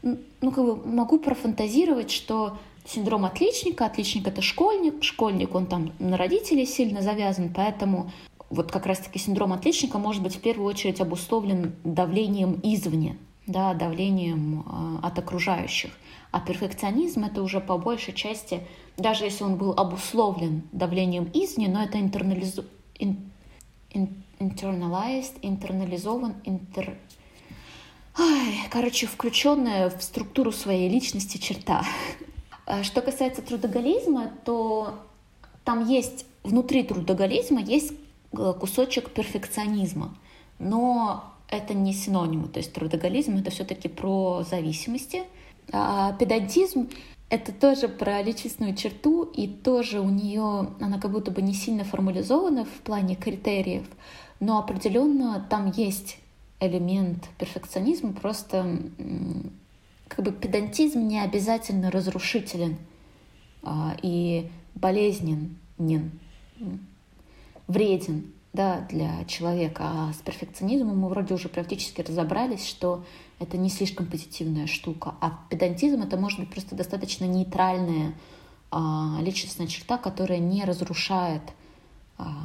Ну, как бы могу профантазировать, что синдром отличника, отличник это школьник, школьник, он там на родителей сильно завязан, поэтому вот как раз-таки синдром отличника может быть в первую очередь обусловлен давлением извне, да, давлением э, от окружающих. А перфекционизм это уже по большей части, даже если он был обусловлен давлением извне, но это интернализу... ин... ин... интернализован, интер... Ой, короче, включенная в структуру своей личности черта. А что касается трудоголизма, то там есть внутри трудоголизма есть Э, кусочек перфекционизма. Но это не синонимы. То есть трудоголизм — это все-таки про зависимости. А педантизм — это тоже про личностную черту, и тоже у нее она как будто бы не сильно формализована в плане критериев, но определенно там есть элемент перфекционизма, просто как бы педантизм не обязательно разрушителен а, и болезненен, вреден да, для человека. А с перфекционизмом мы вроде уже практически разобрались, что это не слишком позитивная штука. А педантизм это может быть просто достаточно нейтральная а, личностная черта, которая не разрушает а,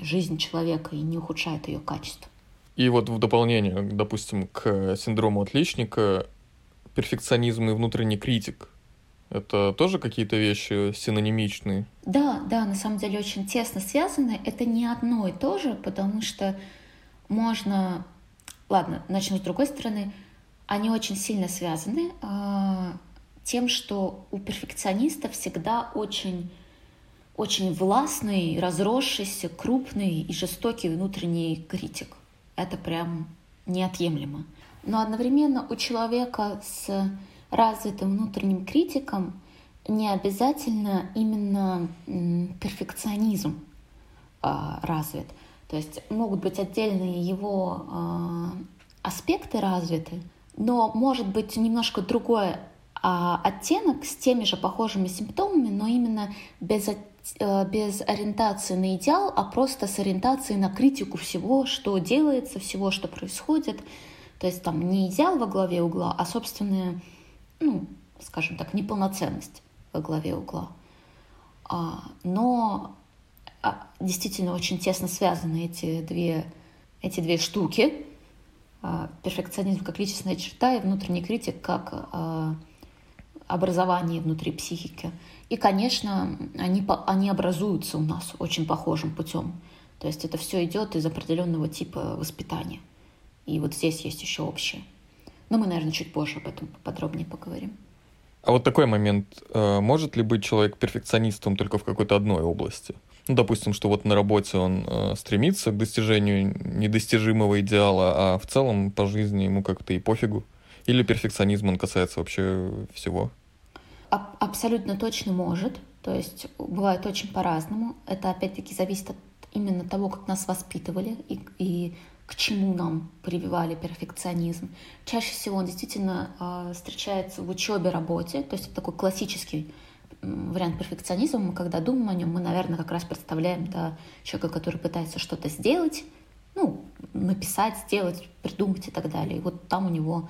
жизнь человека и не ухудшает ее качество. И вот в дополнение, допустим, к синдрому отличника, перфекционизм и внутренний критик — это тоже какие-то вещи синонимичные? Да, да, на самом деле очень тесно связаны. Это не одно и то же, потому что можно... Ладно, начну с другой стороны. Они очень сильно связаны э, тем, что у перфекциониста всегда очень очень властный, разросшийся, крупный и жестокий внутренний критик. Это прям неотъемлемо. Но одновременно у человека с развитым внутренним критиком не обязательно именно перфекционизм а, развит. То есть могут быть отдельные его а, аспекты развиты, но может быть немножко другой а, оттенок с теми же похожими симптомами, но именно без Э, без ориентации на идеал, а просто с ориентацией на критику всего, что делается, всего, что происходит. То есть там не идеал во главе угла, а собственная, ну, скажем так, неполноценность во главе угла. А, но а, действительно очень тесно связаны эти две, эти две штуки. А, перфекционизм как личностная черта и внутренний критик как образование внутри психики. И, конечно, они, они образуются у нас очень похожим путем. То есть это все идет из определенного типа воспитания. И вот здесь есть еще общее. Но мы, наверное, чуть позже об этом подробнее поговорим. А вот такой момент. Э, может ли быть человек перфекционистом только в какой-то одной области? Ну, допустим, что вот на работе он э, стремится к достижению недостижимого идеала, а в целом по жизни ему как-то и пофигу. Или перфекционизм, он касается вообще всего? абсолютно точно может. То есть бывает очень по-разному. Это опять-таки зависит от именно того, как нас воспитывали и, и к чему нам прививали перфекционизм. Чаще всего он действительно э, встречается в учебе, работе. То есть это такой классический вариант перфекционизма. Мы когда думаем о нем, мы, наверное, как раз представляем да, человека, который пытается что-то сделать, ну, написать, сделать, придумать и так далее. И вот там у него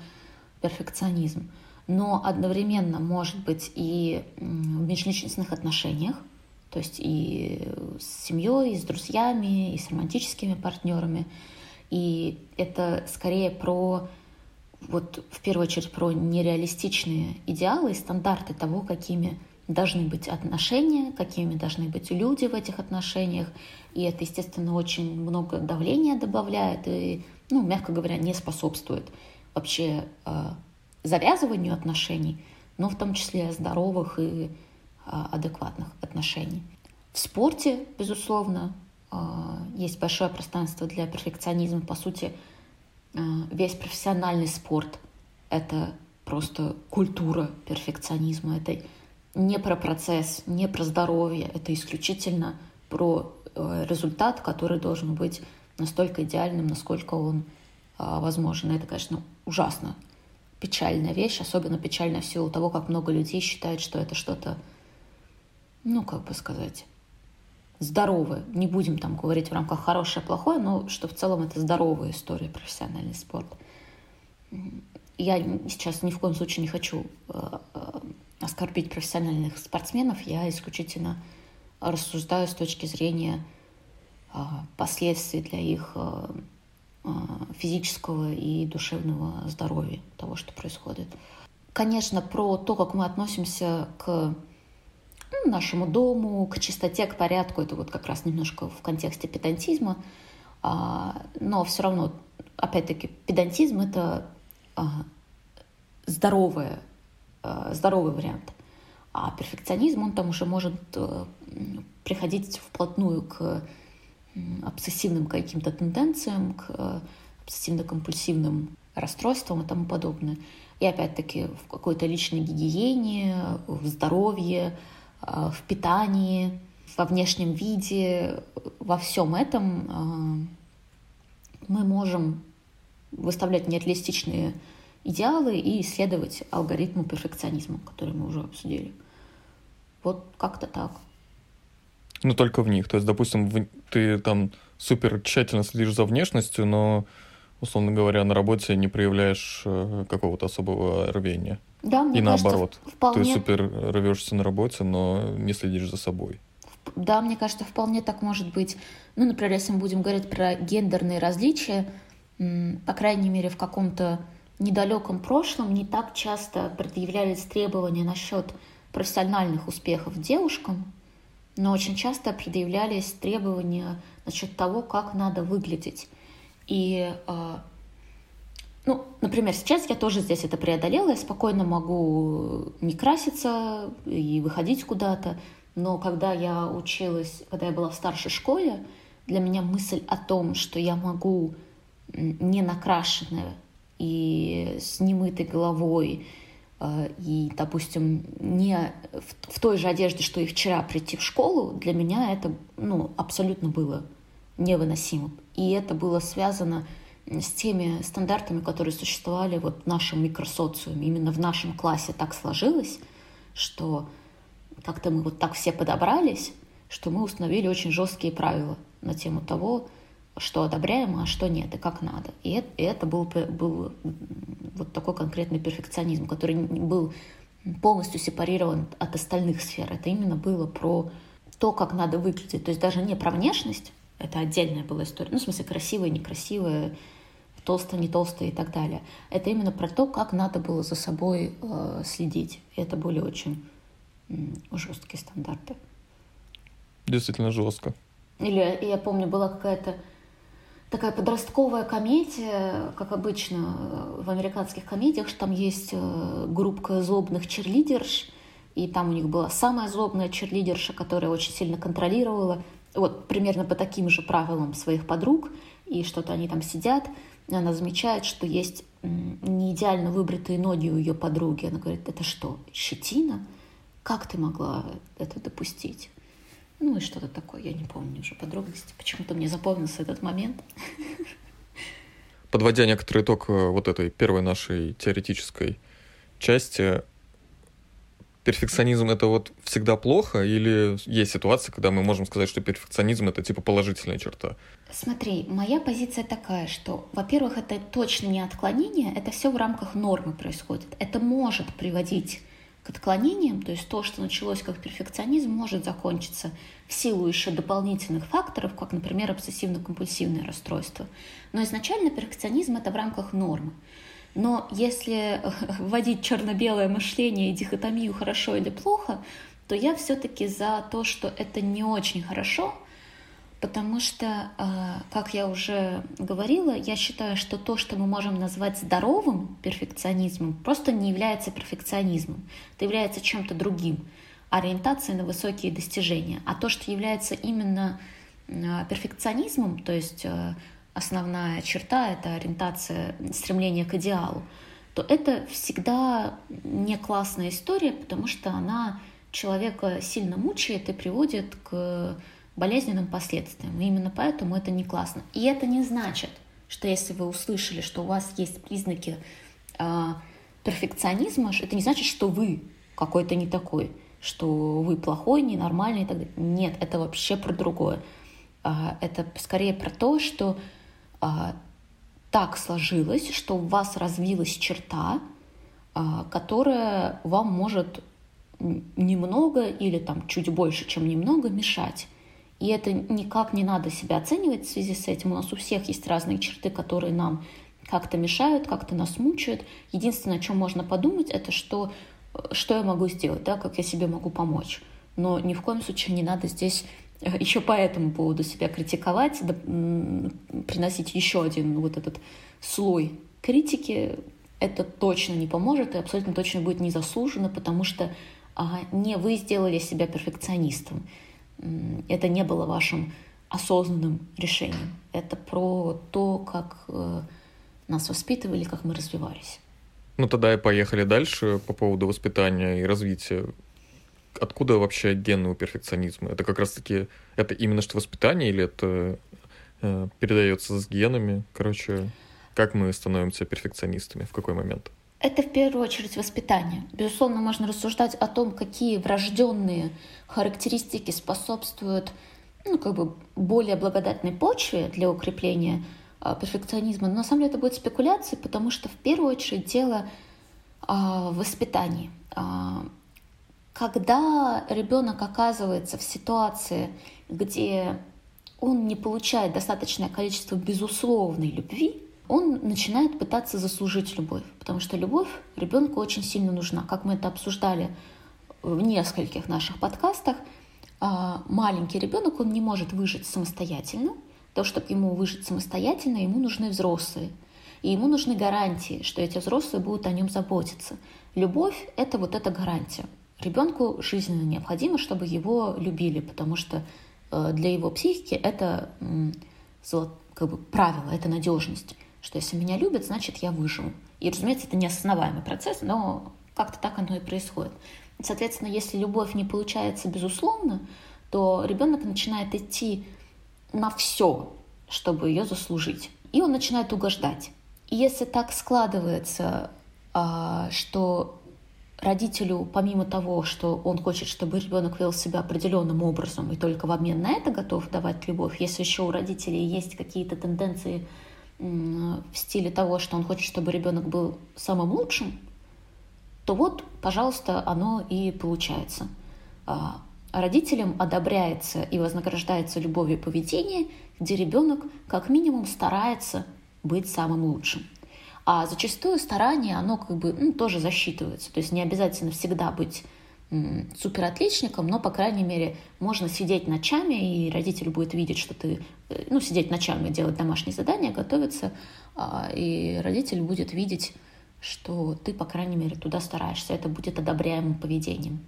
перфекционизм но одновременно может быть и в межличностных отношениях, то есть и с семьей, и с друзьями, и с романтическими партнерами. И это скорее про, вот в первую очередь, про нереалистичные идеалы и стандарты того, какими должны быть отношения, какими должны быть люди в этих отношениях. И это, естественно, очень много давления добавляет и, ну, мягко говоря, не способствует вообще а, завязыванию отношений, но в том числе здоровых и а, адекватных отношений. В спорте, безусловно, есть большое пространство для перфекционизма. По сути, а, весь профессиональный спорт — это просто культура перфекционизма. Это не про процесс, не про здоровье, это исключительно про э, результат, который должен быть настолько идеальным, насколько он возможен. Это, конечно, ужасно печальная вещь, особенно печальная в силу того, как много людей считают, что это что-то, ну, как бы сказать, здоровое. Не будем там говорить в рамках хорошее, плохое, но что в целом это здоровая история, профессиональный спорт. Я сейчас ни в коем случае не хочу э, э, оскорбить профессиональных спортсменов, я исключительно рассуждаю с точки зрения э, последствий для их физического и душевного здоровья того, что происходит. Конечно, про то, как мы относимся к ну, нашему дому, к чистоте, к порядку, это вот как раз немножко в контексте педантизма, а, но все равно, опять-таки, педантизм — это а, здоровый, здоровый вариант. А перфекционизм, он там уже может э, приходить вплотную к обсессивным каким-то тенденциям, к обсессивно-компульсивным расстройствам и тому подобное. И опять-таки в какой-то личной гигиене, в здоровье, в питании, во внешнем виде, во всем этом мы можем выставлять нереалистичные идеалы и исследовать алгоритмы перфекционизма, которые мы уже обсудили. Вот как-то так. Ну, только в них. То есть, допустим, в... ты там супер тщательно следишь за внешностью, но, условно говоря, на работе не проявляешь э, какого-то особого рвения. Да, мне И кажется, наоборот. вполне... Ты супер рвешься на работе, но не следишь за собой. Да, мне кажется, вполне так может быть. Ну, например, если мы будем говорить про гендерные различия, по крайней мере, в каком-то недалеком прошлом не так часто предъявлялись требования насчет профессиональных успехов девушкам, но очень часто предъявлялись требования насчет того, как надо выглядеть. И, а, ну, например, сейчас я тоже здесь это преодолела, я спокойно могу не краситься и выходить куда-то, но когда я училась, когда я была в старшей школе, для меня мысль о том, что я могу не накрашенная и с немытой головой, э, и, допустим, не в, той же одежде, что и вчера прийти в школу, для меня это ну, абсолютно было невыносимо. И это было связано с теми стандартами, которые существовали вот в нашем микросоциуме. Именно в нашем классе так сложилось, что как-то мы вот так все подобрались, что мы установили очень жесткие правила на тему того, что одобряемо, а что нет, и как надо. И это, и это был, был вот такой конкретный перфекционизм, который был полностью сепарирован от остальных сфер. Это именно было про то, как надо выглядеть. То есть даже не про внешность, это отдельная была история, ну, в смысле, красивая, некрасивая, толстая, не толстая и так далее. Это именно про то, как надо было за собой э, следить. И это были очень э, жесткие стандарты. Действительно жестко. Или я помню, была какая-то такая подростковая комедия, как обычно э, в американских комедиях, что там есть э, группа злобных черлидерш, и там у них была самая злобная черлидерша, которая очень сильно контролировала, вот примерно по таким же правилам своих подруг, и что-то они там сидят, она замечает, что есть не идеально выбритые ноги у ее подруги. Она говорит, это что, щетина? Как ты могла это допустить? Ну и что-то такое, я не помню уже подробности. Почему-то мне запомнился этот момент. Подводя некоторый итог э, вот этой первой нашей теоретической части, перфекционизм это вот всегда плохо или есть ситуации, когда мы можем сказать, что перфекционизм это типа положительная черта? Смотри, моя позиция такая, что, во-первых, это точно не отклонение, это все в рамках нормы происходит. Это может приводить к отклонениям, то есть то, что началось как перфекционизм, может закончиться в силу еще дополнительных факторов, как, например, обсессивно-компульсивное расстройство. Но изначально перфекционизм — это в рамках нормы. Но если вводить черно-белое мышление и дихотомию хорошо или плохо, то я все-таки за то, что это не очень хорошо — потому что, а, как я уже говорила, я считаю, что то, что мы можем назвать здоровым перфекционизмом, просто не является перфекционизмом, это является чем-то другим, ориентацией на высокие достижения. А то, что является именно а, перфекционизмом, то есть а, основная черта — это ориентация, стремление к идеалу, то это всегда не классная история, потому что она человека сильно мучает и приводит к болезненным последствиям. И именно поэтому это не классно. И это не значит, что если вы услышали, что у вас есть признаки э, перфекционизма, это не значит, что вы какой-то не такой, что вы плохой, ненормальный и так далее. Нет, это вообще про другое. Э, это скорее про то, что так сложилось, что у вас развилась черта, э, которая вам может немного или там чуть больше, чем немного мешать. И это никак не надо себя оценивать в связи с этим. У нас у всех есть разные черты, которые нам как-то мешают, как-то нас мучают. Единственное, о чем можно подумать, это что, что я могу сделать, да, как я себе могу помочь. Но ни в коем случае не надо здесь э, еще по этому поводу себя критиковать, да, приносить еще один вот этот слой критики. Это точно не поможет и абсолютно точно будет незаслуженно, потому что а, не вы сделали себя перфекционистом это не было вашим осознанным решением. Это про то, как, э, нас воспитывали, как мы развивались. Ну тогда и поехали дальше по поводу воспитания и развития. Откуда вообще гены у перфекционизма? Это как раз-таки, это именно что воспитание или это э, передается с генами? Короче, как мы становимся перфекционистами, в какой момент? Это в первую очередь воспитание. Безусловно, можно рассуждать о том, какие врожденные характеристики способствуют ну, как бы более благодатной почве для укрепления а, перфекционизма. Но на самом деле это будет спекуляция, потому что в первую очередь дело а, в воспитании. А, когда ребенок оказывается в ситуации, где он не получает достаточное количество безусловной любви, он начинает пытаться заслужить любовь, потому что любовь ребенку очень сильно нужна. Как мы это обсуждали в нескольких наших подкастах, а, маленький ребенок, он не может выжить самостоятельно. То, чтобы ему выжить самостоятельно, ему нужны взрослые. И ему нужны гарантии, что эти взрослые будут о нем заботиться. Любовь — это вот эта гарантия. Ребенку жизненно необходимо, чтобы его любили, потому что э, для его психики это как бы правило, это надежность что если меня любят, значит, я выживу. И, разумеется, это неосознаваемый процесс, но как-то так оно и происходит. Соответственно, если любовь не получается безусловно, то ребенок начинает идти на все, чтобы ее заслужить. И он начинает угождать. И если так складывается, а, что родителю, помимо того, что он хочет, чтобы ребенок вел себя определенным образом и только в обмен на это готов давать любовь, если еще у родителей есть какие-то тенденции в стиле того, что он хочет, чтобы ребенок был самым лучшим, то вот, пожалуйста, оно и получается. А, родителям одобряется и вознаграждается любовью поведение, где ребенок как минимум старается быть самым лучшим. А зачастую старание, оно как бы ну, тоже засчитывается. То есть не обязательно всегда быть суперотличником, но, по крайней мере, можно сидеть ночами, и родитель будет видеть, что ты, э, ну, сидеть ночами, делать домашние задания, готовиться, а, и родитель будет видеть, что ты, по крайней мере, туда стараешься. Это будет одобряемым поведением.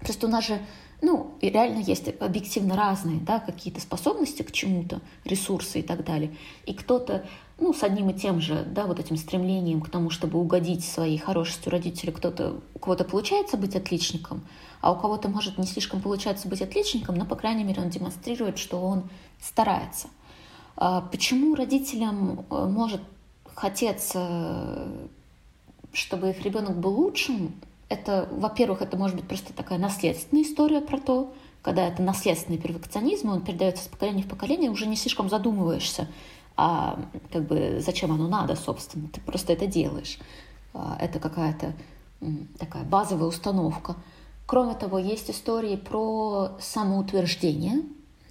Просто у нас же, ну, реально есть объективно разные, да, какие-то способности к чему-то, ресурсы и так далее. И кто-то ну, с одним и тем же, да, вот этим стремлением к тому, чтобы угодить своей хорошестью родителю, кто-то, у кого-то получается быть отличником, а у кого-то может не слишком получается быть отличником, но, по крайней мере, он демонстрирует, что он старается. А почему родителям э, может хотеться, чтобы их ребенок был лучшим? Это, во-первых, это может быть просто такая наследственная история про то, когда это наследственный перфекционизм, он передается с поколения в поколение, уже не слишком задумываешься, а как бы зачем оно надо, собственно, ты просто это делаешь. А, это какая-то такая базовая установка. Кроме того, есть истории про самоутверждение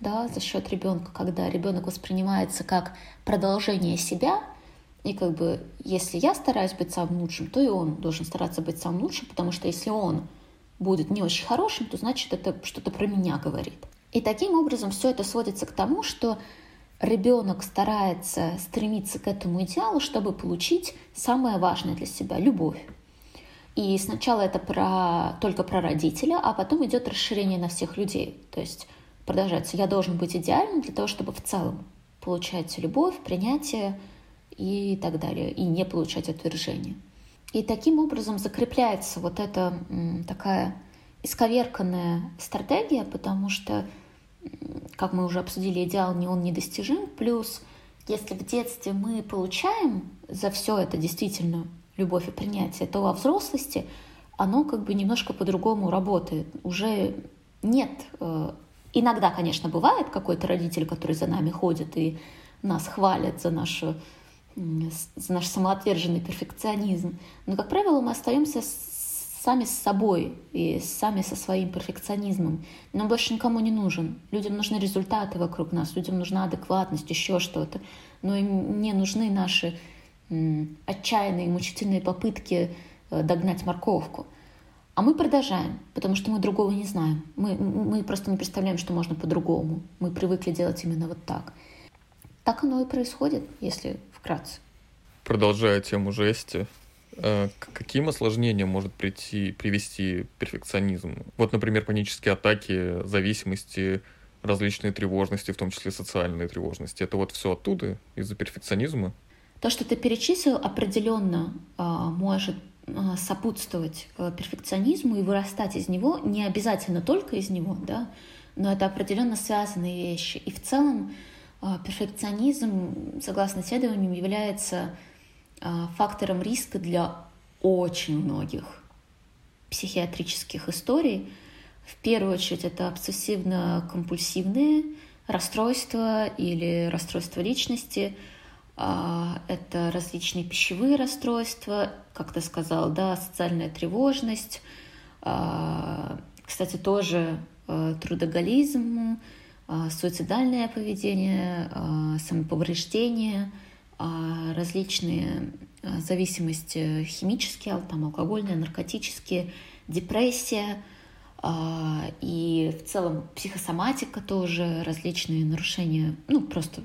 да, за счет ребенка, когда ребенок воспринимается как продолжение себя, и как бы если я стараюсь быть самым лучшим, то и он должен стараться быть самым лучшим, потому что если он будет не очень хорошим, то значит это что-то про меня говорит. И таким образом все это сводится к тому, что ребенок старается стремиться к этому идеалу, чтобы получить самое важное для себя – любовь. И сначала это про, только про родителя, а потом идет расширение на всех людей. То есть продолжается «я должен быть идеальным для того, чтобы в целом получать любовь, принятие и так далее, и не получать отвержение». И таким образом закрепляется вот эта такая исковерканная стратегия, потому что как мы уже обсудили, идеал не он недостижим. Плюс, если в детстве мы получаем за все это действительно любовь и принятие, то во взрослости оно как бы немножко по-другому работает. Уже нет... Э, иногда, конечно, бывает какой-то родитель, который за нами ходит и нас хвалит за нашу за наш самоотверженный перфекционизм. Но, как правило, мы остаемся сами с собой и сами со своим перфекционизмом. Нам больше никому не нужен. Людям нужны результаты вокруг нас, людям нужна адекватность, еще что-то. Но им не нужны наши отчаянные, мучительные попытки э, догнать морковку. А мы продолжаем, потому что мы другого не знаем. Мы, мы просто не представляем, что можно по-другому. Мы привыкли делать именно вот так. Так оно и происходит, если вкратце. Продолжая тему жести, к каким осложнениям может прийти, привести перфекционизм? Вот, например, панические атаки, зависимости, различные тревожности, в том числе социальные тревожности. Это вот все оттуда, из-за перфекционизма? То, что ты перечислил, определенно а, может а, сопутствовать а, перфекционизму и вырастать из него, не обязательно только из него, да, но это определенно связанные вещи. И в целом перфекционизм, согласно исследованиям, является фактором риска для очень многих психиатрических историй. В первую очередь это обсессивно-компульсивные расстройства или расстройства личности – а, это различные пищевые расстройства, как ты сказал, да, социальная тревожность, а, кстати, тоже а, трудоголизм, суицидальное поведение, самоповреждение, различные зависимости химические, там, алкогольные, наркотические, депрессия – а, и в целом психосоматика тоже, различные нарушения, ну, просто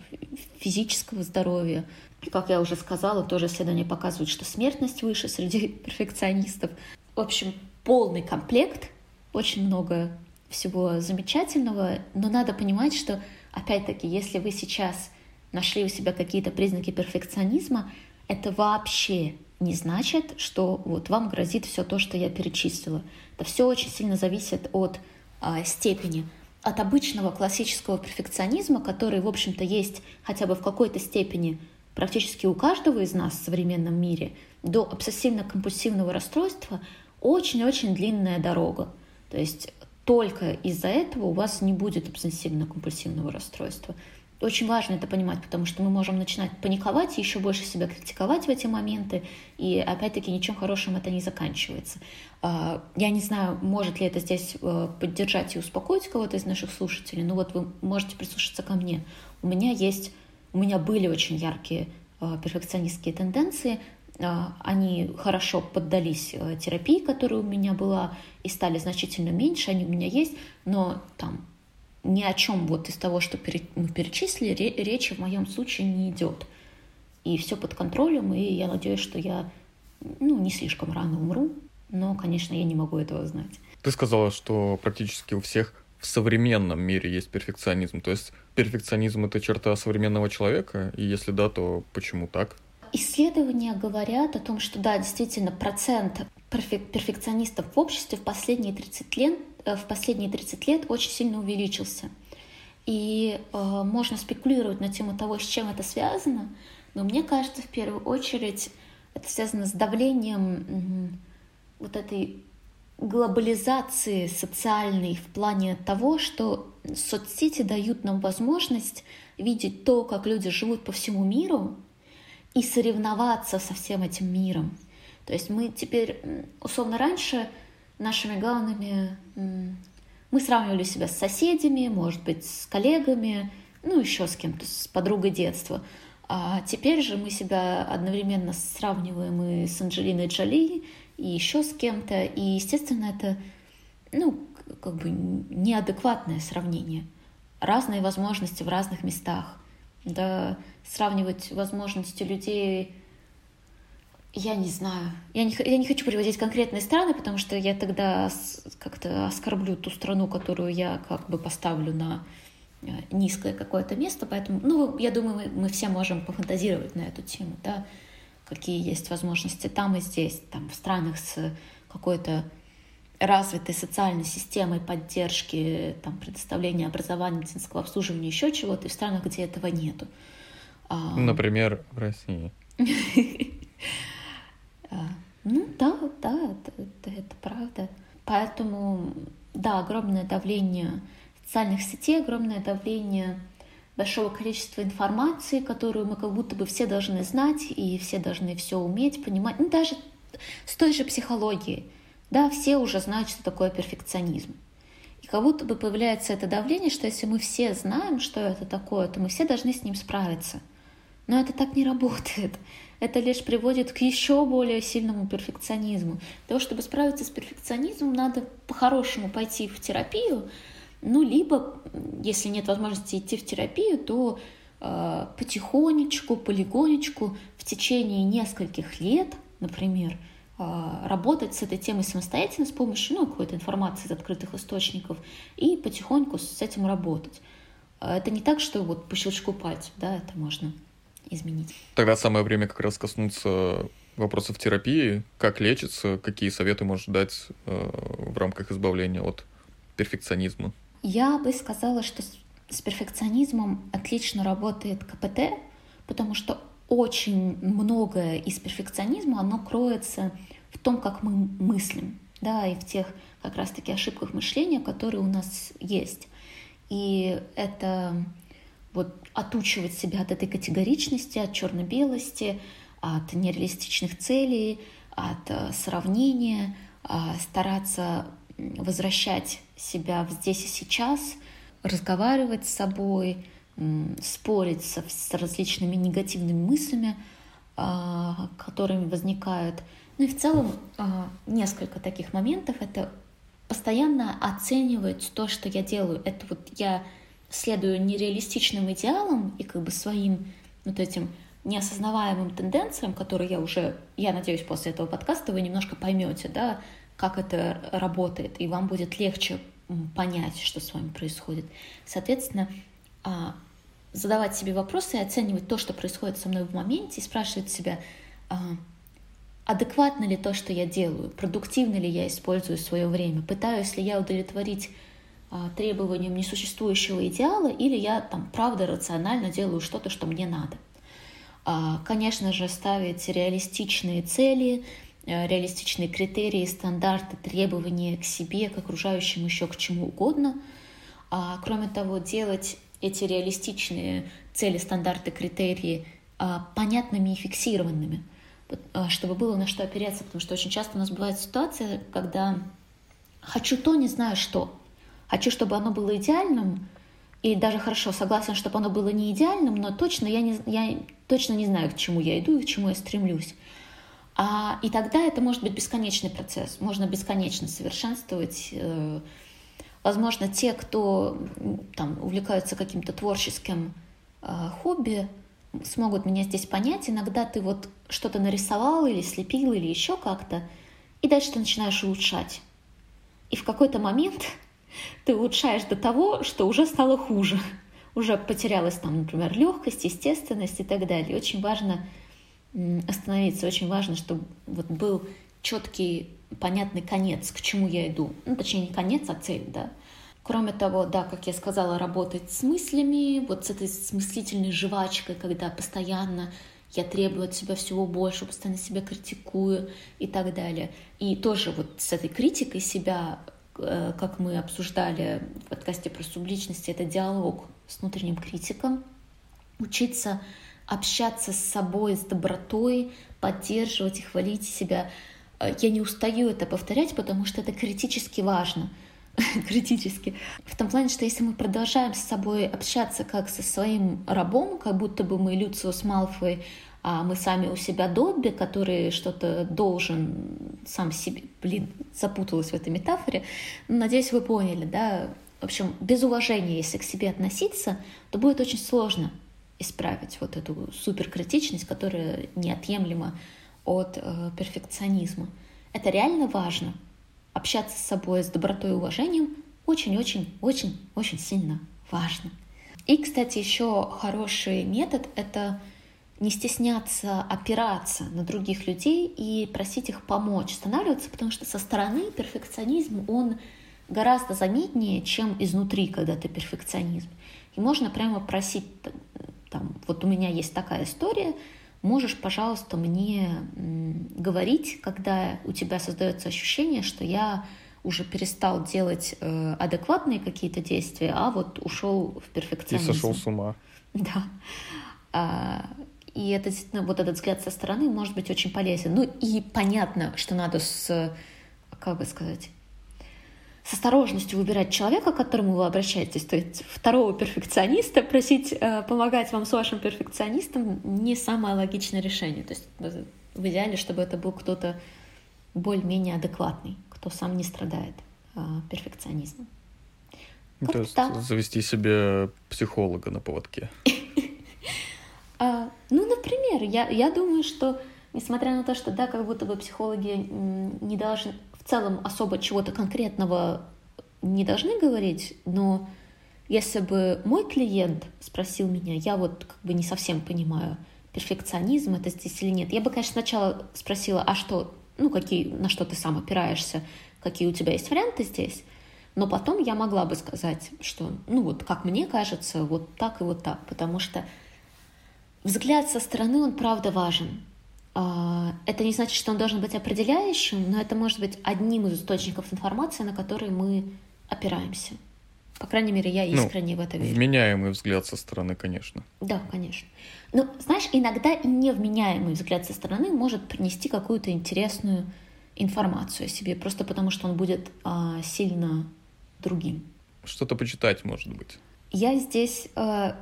физического здоровья. И, как я уже сказала, тоже исследования показывают, что смертность выше среди перфекционистов. В общем, полный комплект, очень много всего замечательного, но надо понимать, что, опять-таки, если вы сейчас нашли у себя какие-то признаки перфекционизма, это вообще не значит, что вот вам грозит все то, что я перечислила. Это все очень сильно зависит от а, степени. От обычного классического перфекционизма, который, в общем-то, есть хотя бы в какой-то степени практически у каждого из нас в современном мире, до обсессивно-компульсивного расстройства очень-очень длинная дорога. То есть только из-за этого у вас не будет обсессивно-компульсивного расстройства. Очень важно это понимать, потому что мы можем начинать паниковать, еще больше себя критиковать в эти моменты, и опять-таки ничем хорошим это не заканчивается. А, я не знаю, может ли это здесь э, поддержать и успокоить кого-то из наших слушателей, но вот вы можете прислушаться ко мне. У меня есть, у меня были очень яркие э, перфекционистские тенденции, а, они хорошо поддались э, терапии, которая у меня была, и стали значительно меньше, они у меня есть, но там ни о чем вот из того, что мы перечислили, речи в моем случае не идет. И все под контролем, и я надеюсь, что я ну, не слишком рано умру, но, конечно, я не могу этого знать. Ты сказала, что практически у всех в современном мире есть перфекционизм. То есть перфекционизм — это черта современного человека? И если да, то почему так? Исследования говорят о том, что да, действительно, процент перфекционистов в обществе в последние 30 лет в последние 30 лет очень сильно увеличился. И э, можно спекулировать на тему того, с чем это связано, но мне кажется, в первую очередь, это связано с давлением э, вот этой глобализации социальной в плане того, что соцсети дают нам возможность видеть то, как люди живут по всему миру, и соревноваться со всем этим миром. То есть мы теперь, условно, раньше нашими главными... Мы сравнивали себя с соседями, может быть, с коллегами, ну, еще с кем-то, с подругой детства. А теперь же мы себя одновременно сравниваем и с Анджелиной Джоли, и еще с кем-то. И, естественно, это, ну, как бы неадекватное сравнение. Разные возможности в разных местах. Да, сравнивать возможности людей я не знаю. Я не, я не хочу приводить конкретные страны, потому что я тогда как-то оскорблю ту страну, которую я как бы поставлю на э, низкое какое-то место. Поэтому, ну, я думаю, мы, мы все можем пофантазировать на эту тему, да, какие есть возможности там и здесь, там, в странах с какой-то развитой социальной системой поддержки, там, предоставления образования, медицинского обслуживания, еще чего-то, и в странах, где этого нету. А, Например, в России. А, ну да, да, это, это правда. Поэтому, да, огромное давление социальных сетей, огромное давление большого количества информации, которую мы как будто бы все должны знать, и все должны все уметь, понимать. Ну, даже с той же психологией. Да, все уже знают, что такое перфекционизм. И как будто бы появляется это давление, что если мы все знаем, что это такое, то мы все должны с ним справиться. Но это так не работает это лишь приводит к еще более сильному перфекционизму. Для того, чтобы справиться с перфекционизмом, надо по-хорошему пойти в терапию, ну, либо, если нет возможности идти в терапию, то э, потихонечку, полигонечку в течение нескольких лет, например, э, работать с этой темой самостоятельно с помощью ну, какой-то информации из открытых источников и потихоньку с этим работать. Это не так, что вот по щелчку пальцев, да, это можно изменить. Тогда самое время как раз коснуться вопросов терапии, как лечиться, какие советы можешь дать э, в рамках избавления от перфекционизма? Я бы сказала, что с, с перфекционизмом отлично работает КПТ, потому что очень многое из перфекционизма, оно кроется в том, как мы мыслим, да, и в тех как раз-таки ошибках мышления, которые у нас есть. И это вот отучивать себя от этой категоричности, от черно-белости, от нереалистичных целей, от э, сравнения, а, стараться возвращать себя в здесь и сейчас, разговаривать с собой, спорить с, различными негативными мыслями, а, которыми возникают. Ну и в целом а, несколько таких моментов. Это постоянно оценивать то, что я делаю. Это вот я следую нереалистичным идеалам и как бы своим вот этим неосознаваемым тенденциям, которые я уже, я надеюсь, после этого подкаста вы немножко поймете, да, как это работает, и вам будет легче понять, что с вами происходит. Соответственно, а, задавать себе вопросы и оценивать то, что происходит со мной в моменте, и спрашивать себя, а, адекватно ли то, что я делаю, продуктивно ли я использую свое время, пытаюсь ли я удовлетворить требованиям несуществующего идеала, или я там правда рационально делаю что-то, что мне надо. Конечно же, ставить реалистичные цели, Э, реалистичные критерии, стандарты, требования к себе, к окружающим, еще к чему угодно. А, кроме того, делать эти реалистичные цели, стандарты, критерии а, понятными и фиксированными, а, чтобы было на что опереться, потому что очень часто у нас бывает ситуация, когда хочу то, не знаю что. Хочу, чтобы оно было идеальным, и даже хорошо, согласен, чтобы оно было не идеальным, но точно я, не, я точно не знаю, к чему я иду и к чему я стремлюсь. А, и тогда это может быть бесконечный процесс, можно бесконечно совершенствовать. Э, возможно, те, кто там, увлекаются каким-то творческим э, хобби, смогут меня здесь понять. Иногда ты вот что-то нарисовал или слепил, или еще как-то, и дальше ты начинаешь улучшать. И в какой-то момент ты улучшаешь до того, что уже стало хуже. Уже потерялась там, например, легкость, естественность и так далее. очень важно остановиться. Очень важно, чтобы вот был четкий, понятный конец, к чему я иду. Ну, точнее, не конец, а цель, да. Кроме того, да, как я сказала, работать с мыслями, вот с этой смыслительной жвачкой, когда постоянно я требую от себя всего больше, постоянно себя критикую и так далее. И тоже вот с этой критикой себя, как мы обсуждали в подкасте про субличности, это диалог с внутренним критиком, учиться общаться с собой, с добротой, поддерживать и хвалить себя. Э, я не устаю это повторять, потому что это критически важно. критически. В том плане, что если мы продолжаем с собой общаться как со своим рабом, как будто бы мы Люциус Малфой, а мы сами у себя Добби, который что-то должен сам себе... Блин, запуталась в этой метафоре. Надеюсь, вы поняли, да? В общем, без уважения, если к себе относиться, то будет очень сложно исправить вот эту суперкритичность, которая неотъемлема от э, перфекционизма. Это реально важно. Общаться с собой с добротой и уважением очень-очень-очень-очень сильно важно. И, кстати, еще хороший метод — это не стесняться опираться на других людей и просить их помочь останавливаться, потому что со стороны перфекционизм, он гораздо заметнее, чем изнутри, когда ты перфекционизм. И можно прямо просить там, вот у меня есть такая история, можешь, пожалуйста, мне говорить, когда у тебя создается ощущение, что я уже перестал делать э, адекватные какие-то действия, а вот ушел в перфекционизм. И сошел с ума. Да. А, и это, вот этот взгляд со стороны может быть очень полезен. Ну и понятно, что надо с, как бы сказать, с осторожностью выбирать человека, к которому вы обращаетесь, то есть второго перфекциониста, просить э, помогать вам с вашим перфекционистом не самое логичное решение. То есть э, в идеале, чтобы это был кто-то более-менее адекватный, кто сам не страдает э, перфекционизмом. Как то есть так. завести себе психолога на поводке. А, ну, например, я, я думаю, что несмотря на то, что да, как будто бы психологи не должны, в целом особо чего-то конкретного не должны говорить, но если бы мой клиент спросил меня, я вот как бы не совсем понимаю, перфекционизм это здесь или нет. Я бы, конечно, сначала спросила, а что, ну, какие, на что ты сам опираешься, какие у тебя есть варианты здесь, но потом я могла бы сказать, что, ну, вот, как мне кажется, вот так и вот так, потому что взгляд со стороны, он правда важен. А, это не значит, что он должен быть определяющим, но это может быть одним из источников информации, на который мы опираемся. По крайней мере, я ну, искренне ну, в это верю. Вменяемый взгляд со стороны, конечно. Да, конечно. Но, знаешь, иногда и невменяемый взгляд со стороны может принести какую-то интересную информацию о себе, просто потому что он будет а, сильно другим. Что-то почитать, может быть. Я здесь а,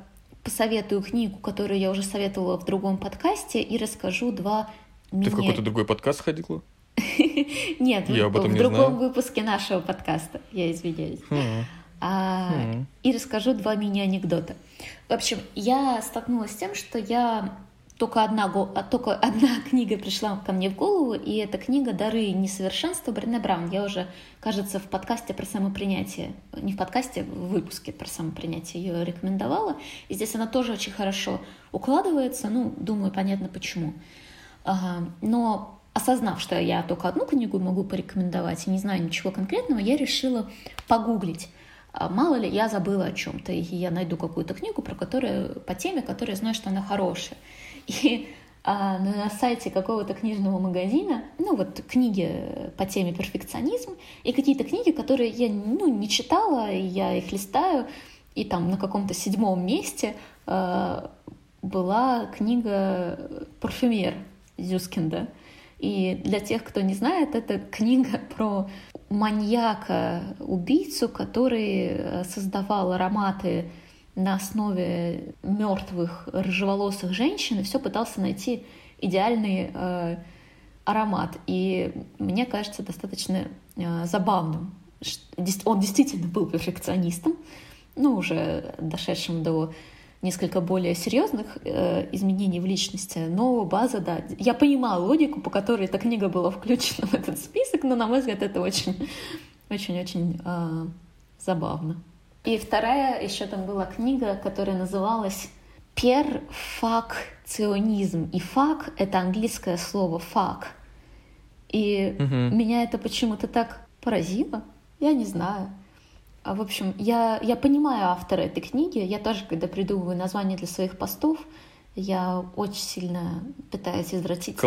посоветую книгу, которую я уже советовала в другом подкасте, и расскажу два... Ты в какой-то другой подкаст ходила? Нет, я в, в другом выпуске нашего подкаста, я извиняюсь. Хм. А, хм. И расскажу два мини-анекдота. В общем, я столкнулась с тем, что я только одна, а, только одна книга пришла ко мне в голову, и это книга «Дары несовершенства» Брене Браун. Я уже, кажется, в подкасте про самопринятие, не в подкасте, в выпуске про самопринятие ее рекомендовала. И здесь она тоже очень хорошо укладывается, ну, думаю, понятно почему. Но осознав, что я только одну книгу могу порекомендовать и не знаю ничего конкретного, я решила погуглить. А мало ли, я забыла о чем-то, и я найду какую-то книгу, про которую, по теме, которая знаю, что она хорошая. И а, на сайте какого-то книжного магазина, ну вот книги по теме перфекционизм, и какие-то книги, которые я ну, не читала, я их листаю, и там на каком-то седьмом месте э, была книга «Парфюмер» Зюскинда. И для тех, кто не знает, это книга про маньяка-убийцу, который создавал ароматы на основе мертвых рыжеволосых женщин и все пытался найти идеальный э, аромат. И мне кажется достаточно э, забавным. Он действительно был перфекционистом, ну, уже дошедшим до несколько более серьезных э, изменений в личности, но база, да. Я понимаю логику, по которой эта книга была включена в этот список, но, на мой взгляд, это очень, очень-очень э, забавно. И вторая еще там была книга, которая называлась «Перфакционизм». И «фак» — это английское слово «фак». И угу. меня это почему-то так поразило. Я не знаю. А, в общем, я, я понимаю автора этой книги. Я тоже, когда придумываю название для своих постов, я очень сильно пытаюсь извратить так,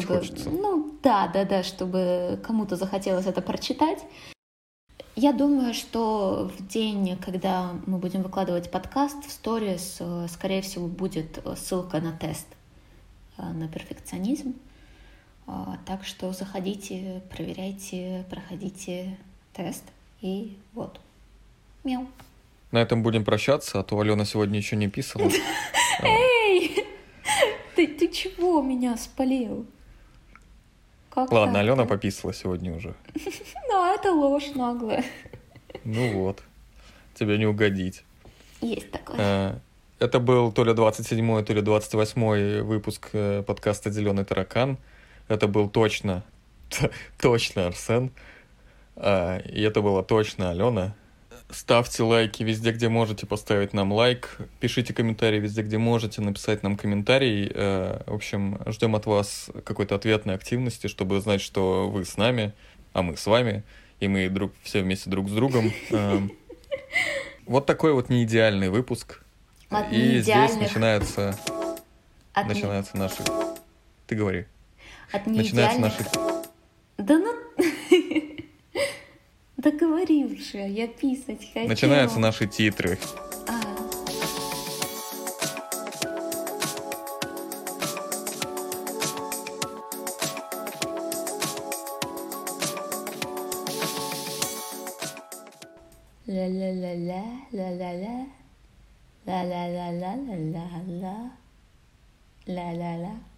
чтобы... хочется. Ну, да, да, да, чтобы кому-то захотелось это прочитать. Я думаю, что в день, когда мы будем выкладывать подкаст в сторис, э, скорее всего, будет э, ссылка на тест э, на перфекционизм. Так что заходите, проверяйте, проходите тест. И вот. Мяу. На этом будем прощаться, а то Алена сегодня еще не писала. Эй! Ты, ты чего меня спалил? Как Ладно, так Алена пописала сегодня уже. Ну, это ложь наглая. Ну вот, тебе не угодить. Есть такое. А, это был то ли 27-й, то ли 28-й выпуск э, подкаста «Зеленый таракан». Это был точно, точно Арсен. А, и это была точно Алена. Ставьте лайки везде, где можете поставить нам лайк. Пишите комментарии везде, где можете написать нам комментарий. Э, в общем, ждем от вас какой-то ответной активности, чтобы знать, что вы с нами, а мы с вами, и мы друг, все вместе друг с другом. Э, вот такой вот неидеальный выпуск. От и здесь начинается, от начинается не... наши... Ты говори. От начинается наши... Да ну... Да говори уже, я писать хотела. Начинаются наши титры. А. Ла-ла-ла-ла, ла-ла-ла, ла-ла-ла-ла, ла-ла-ла, ла-ла-ла.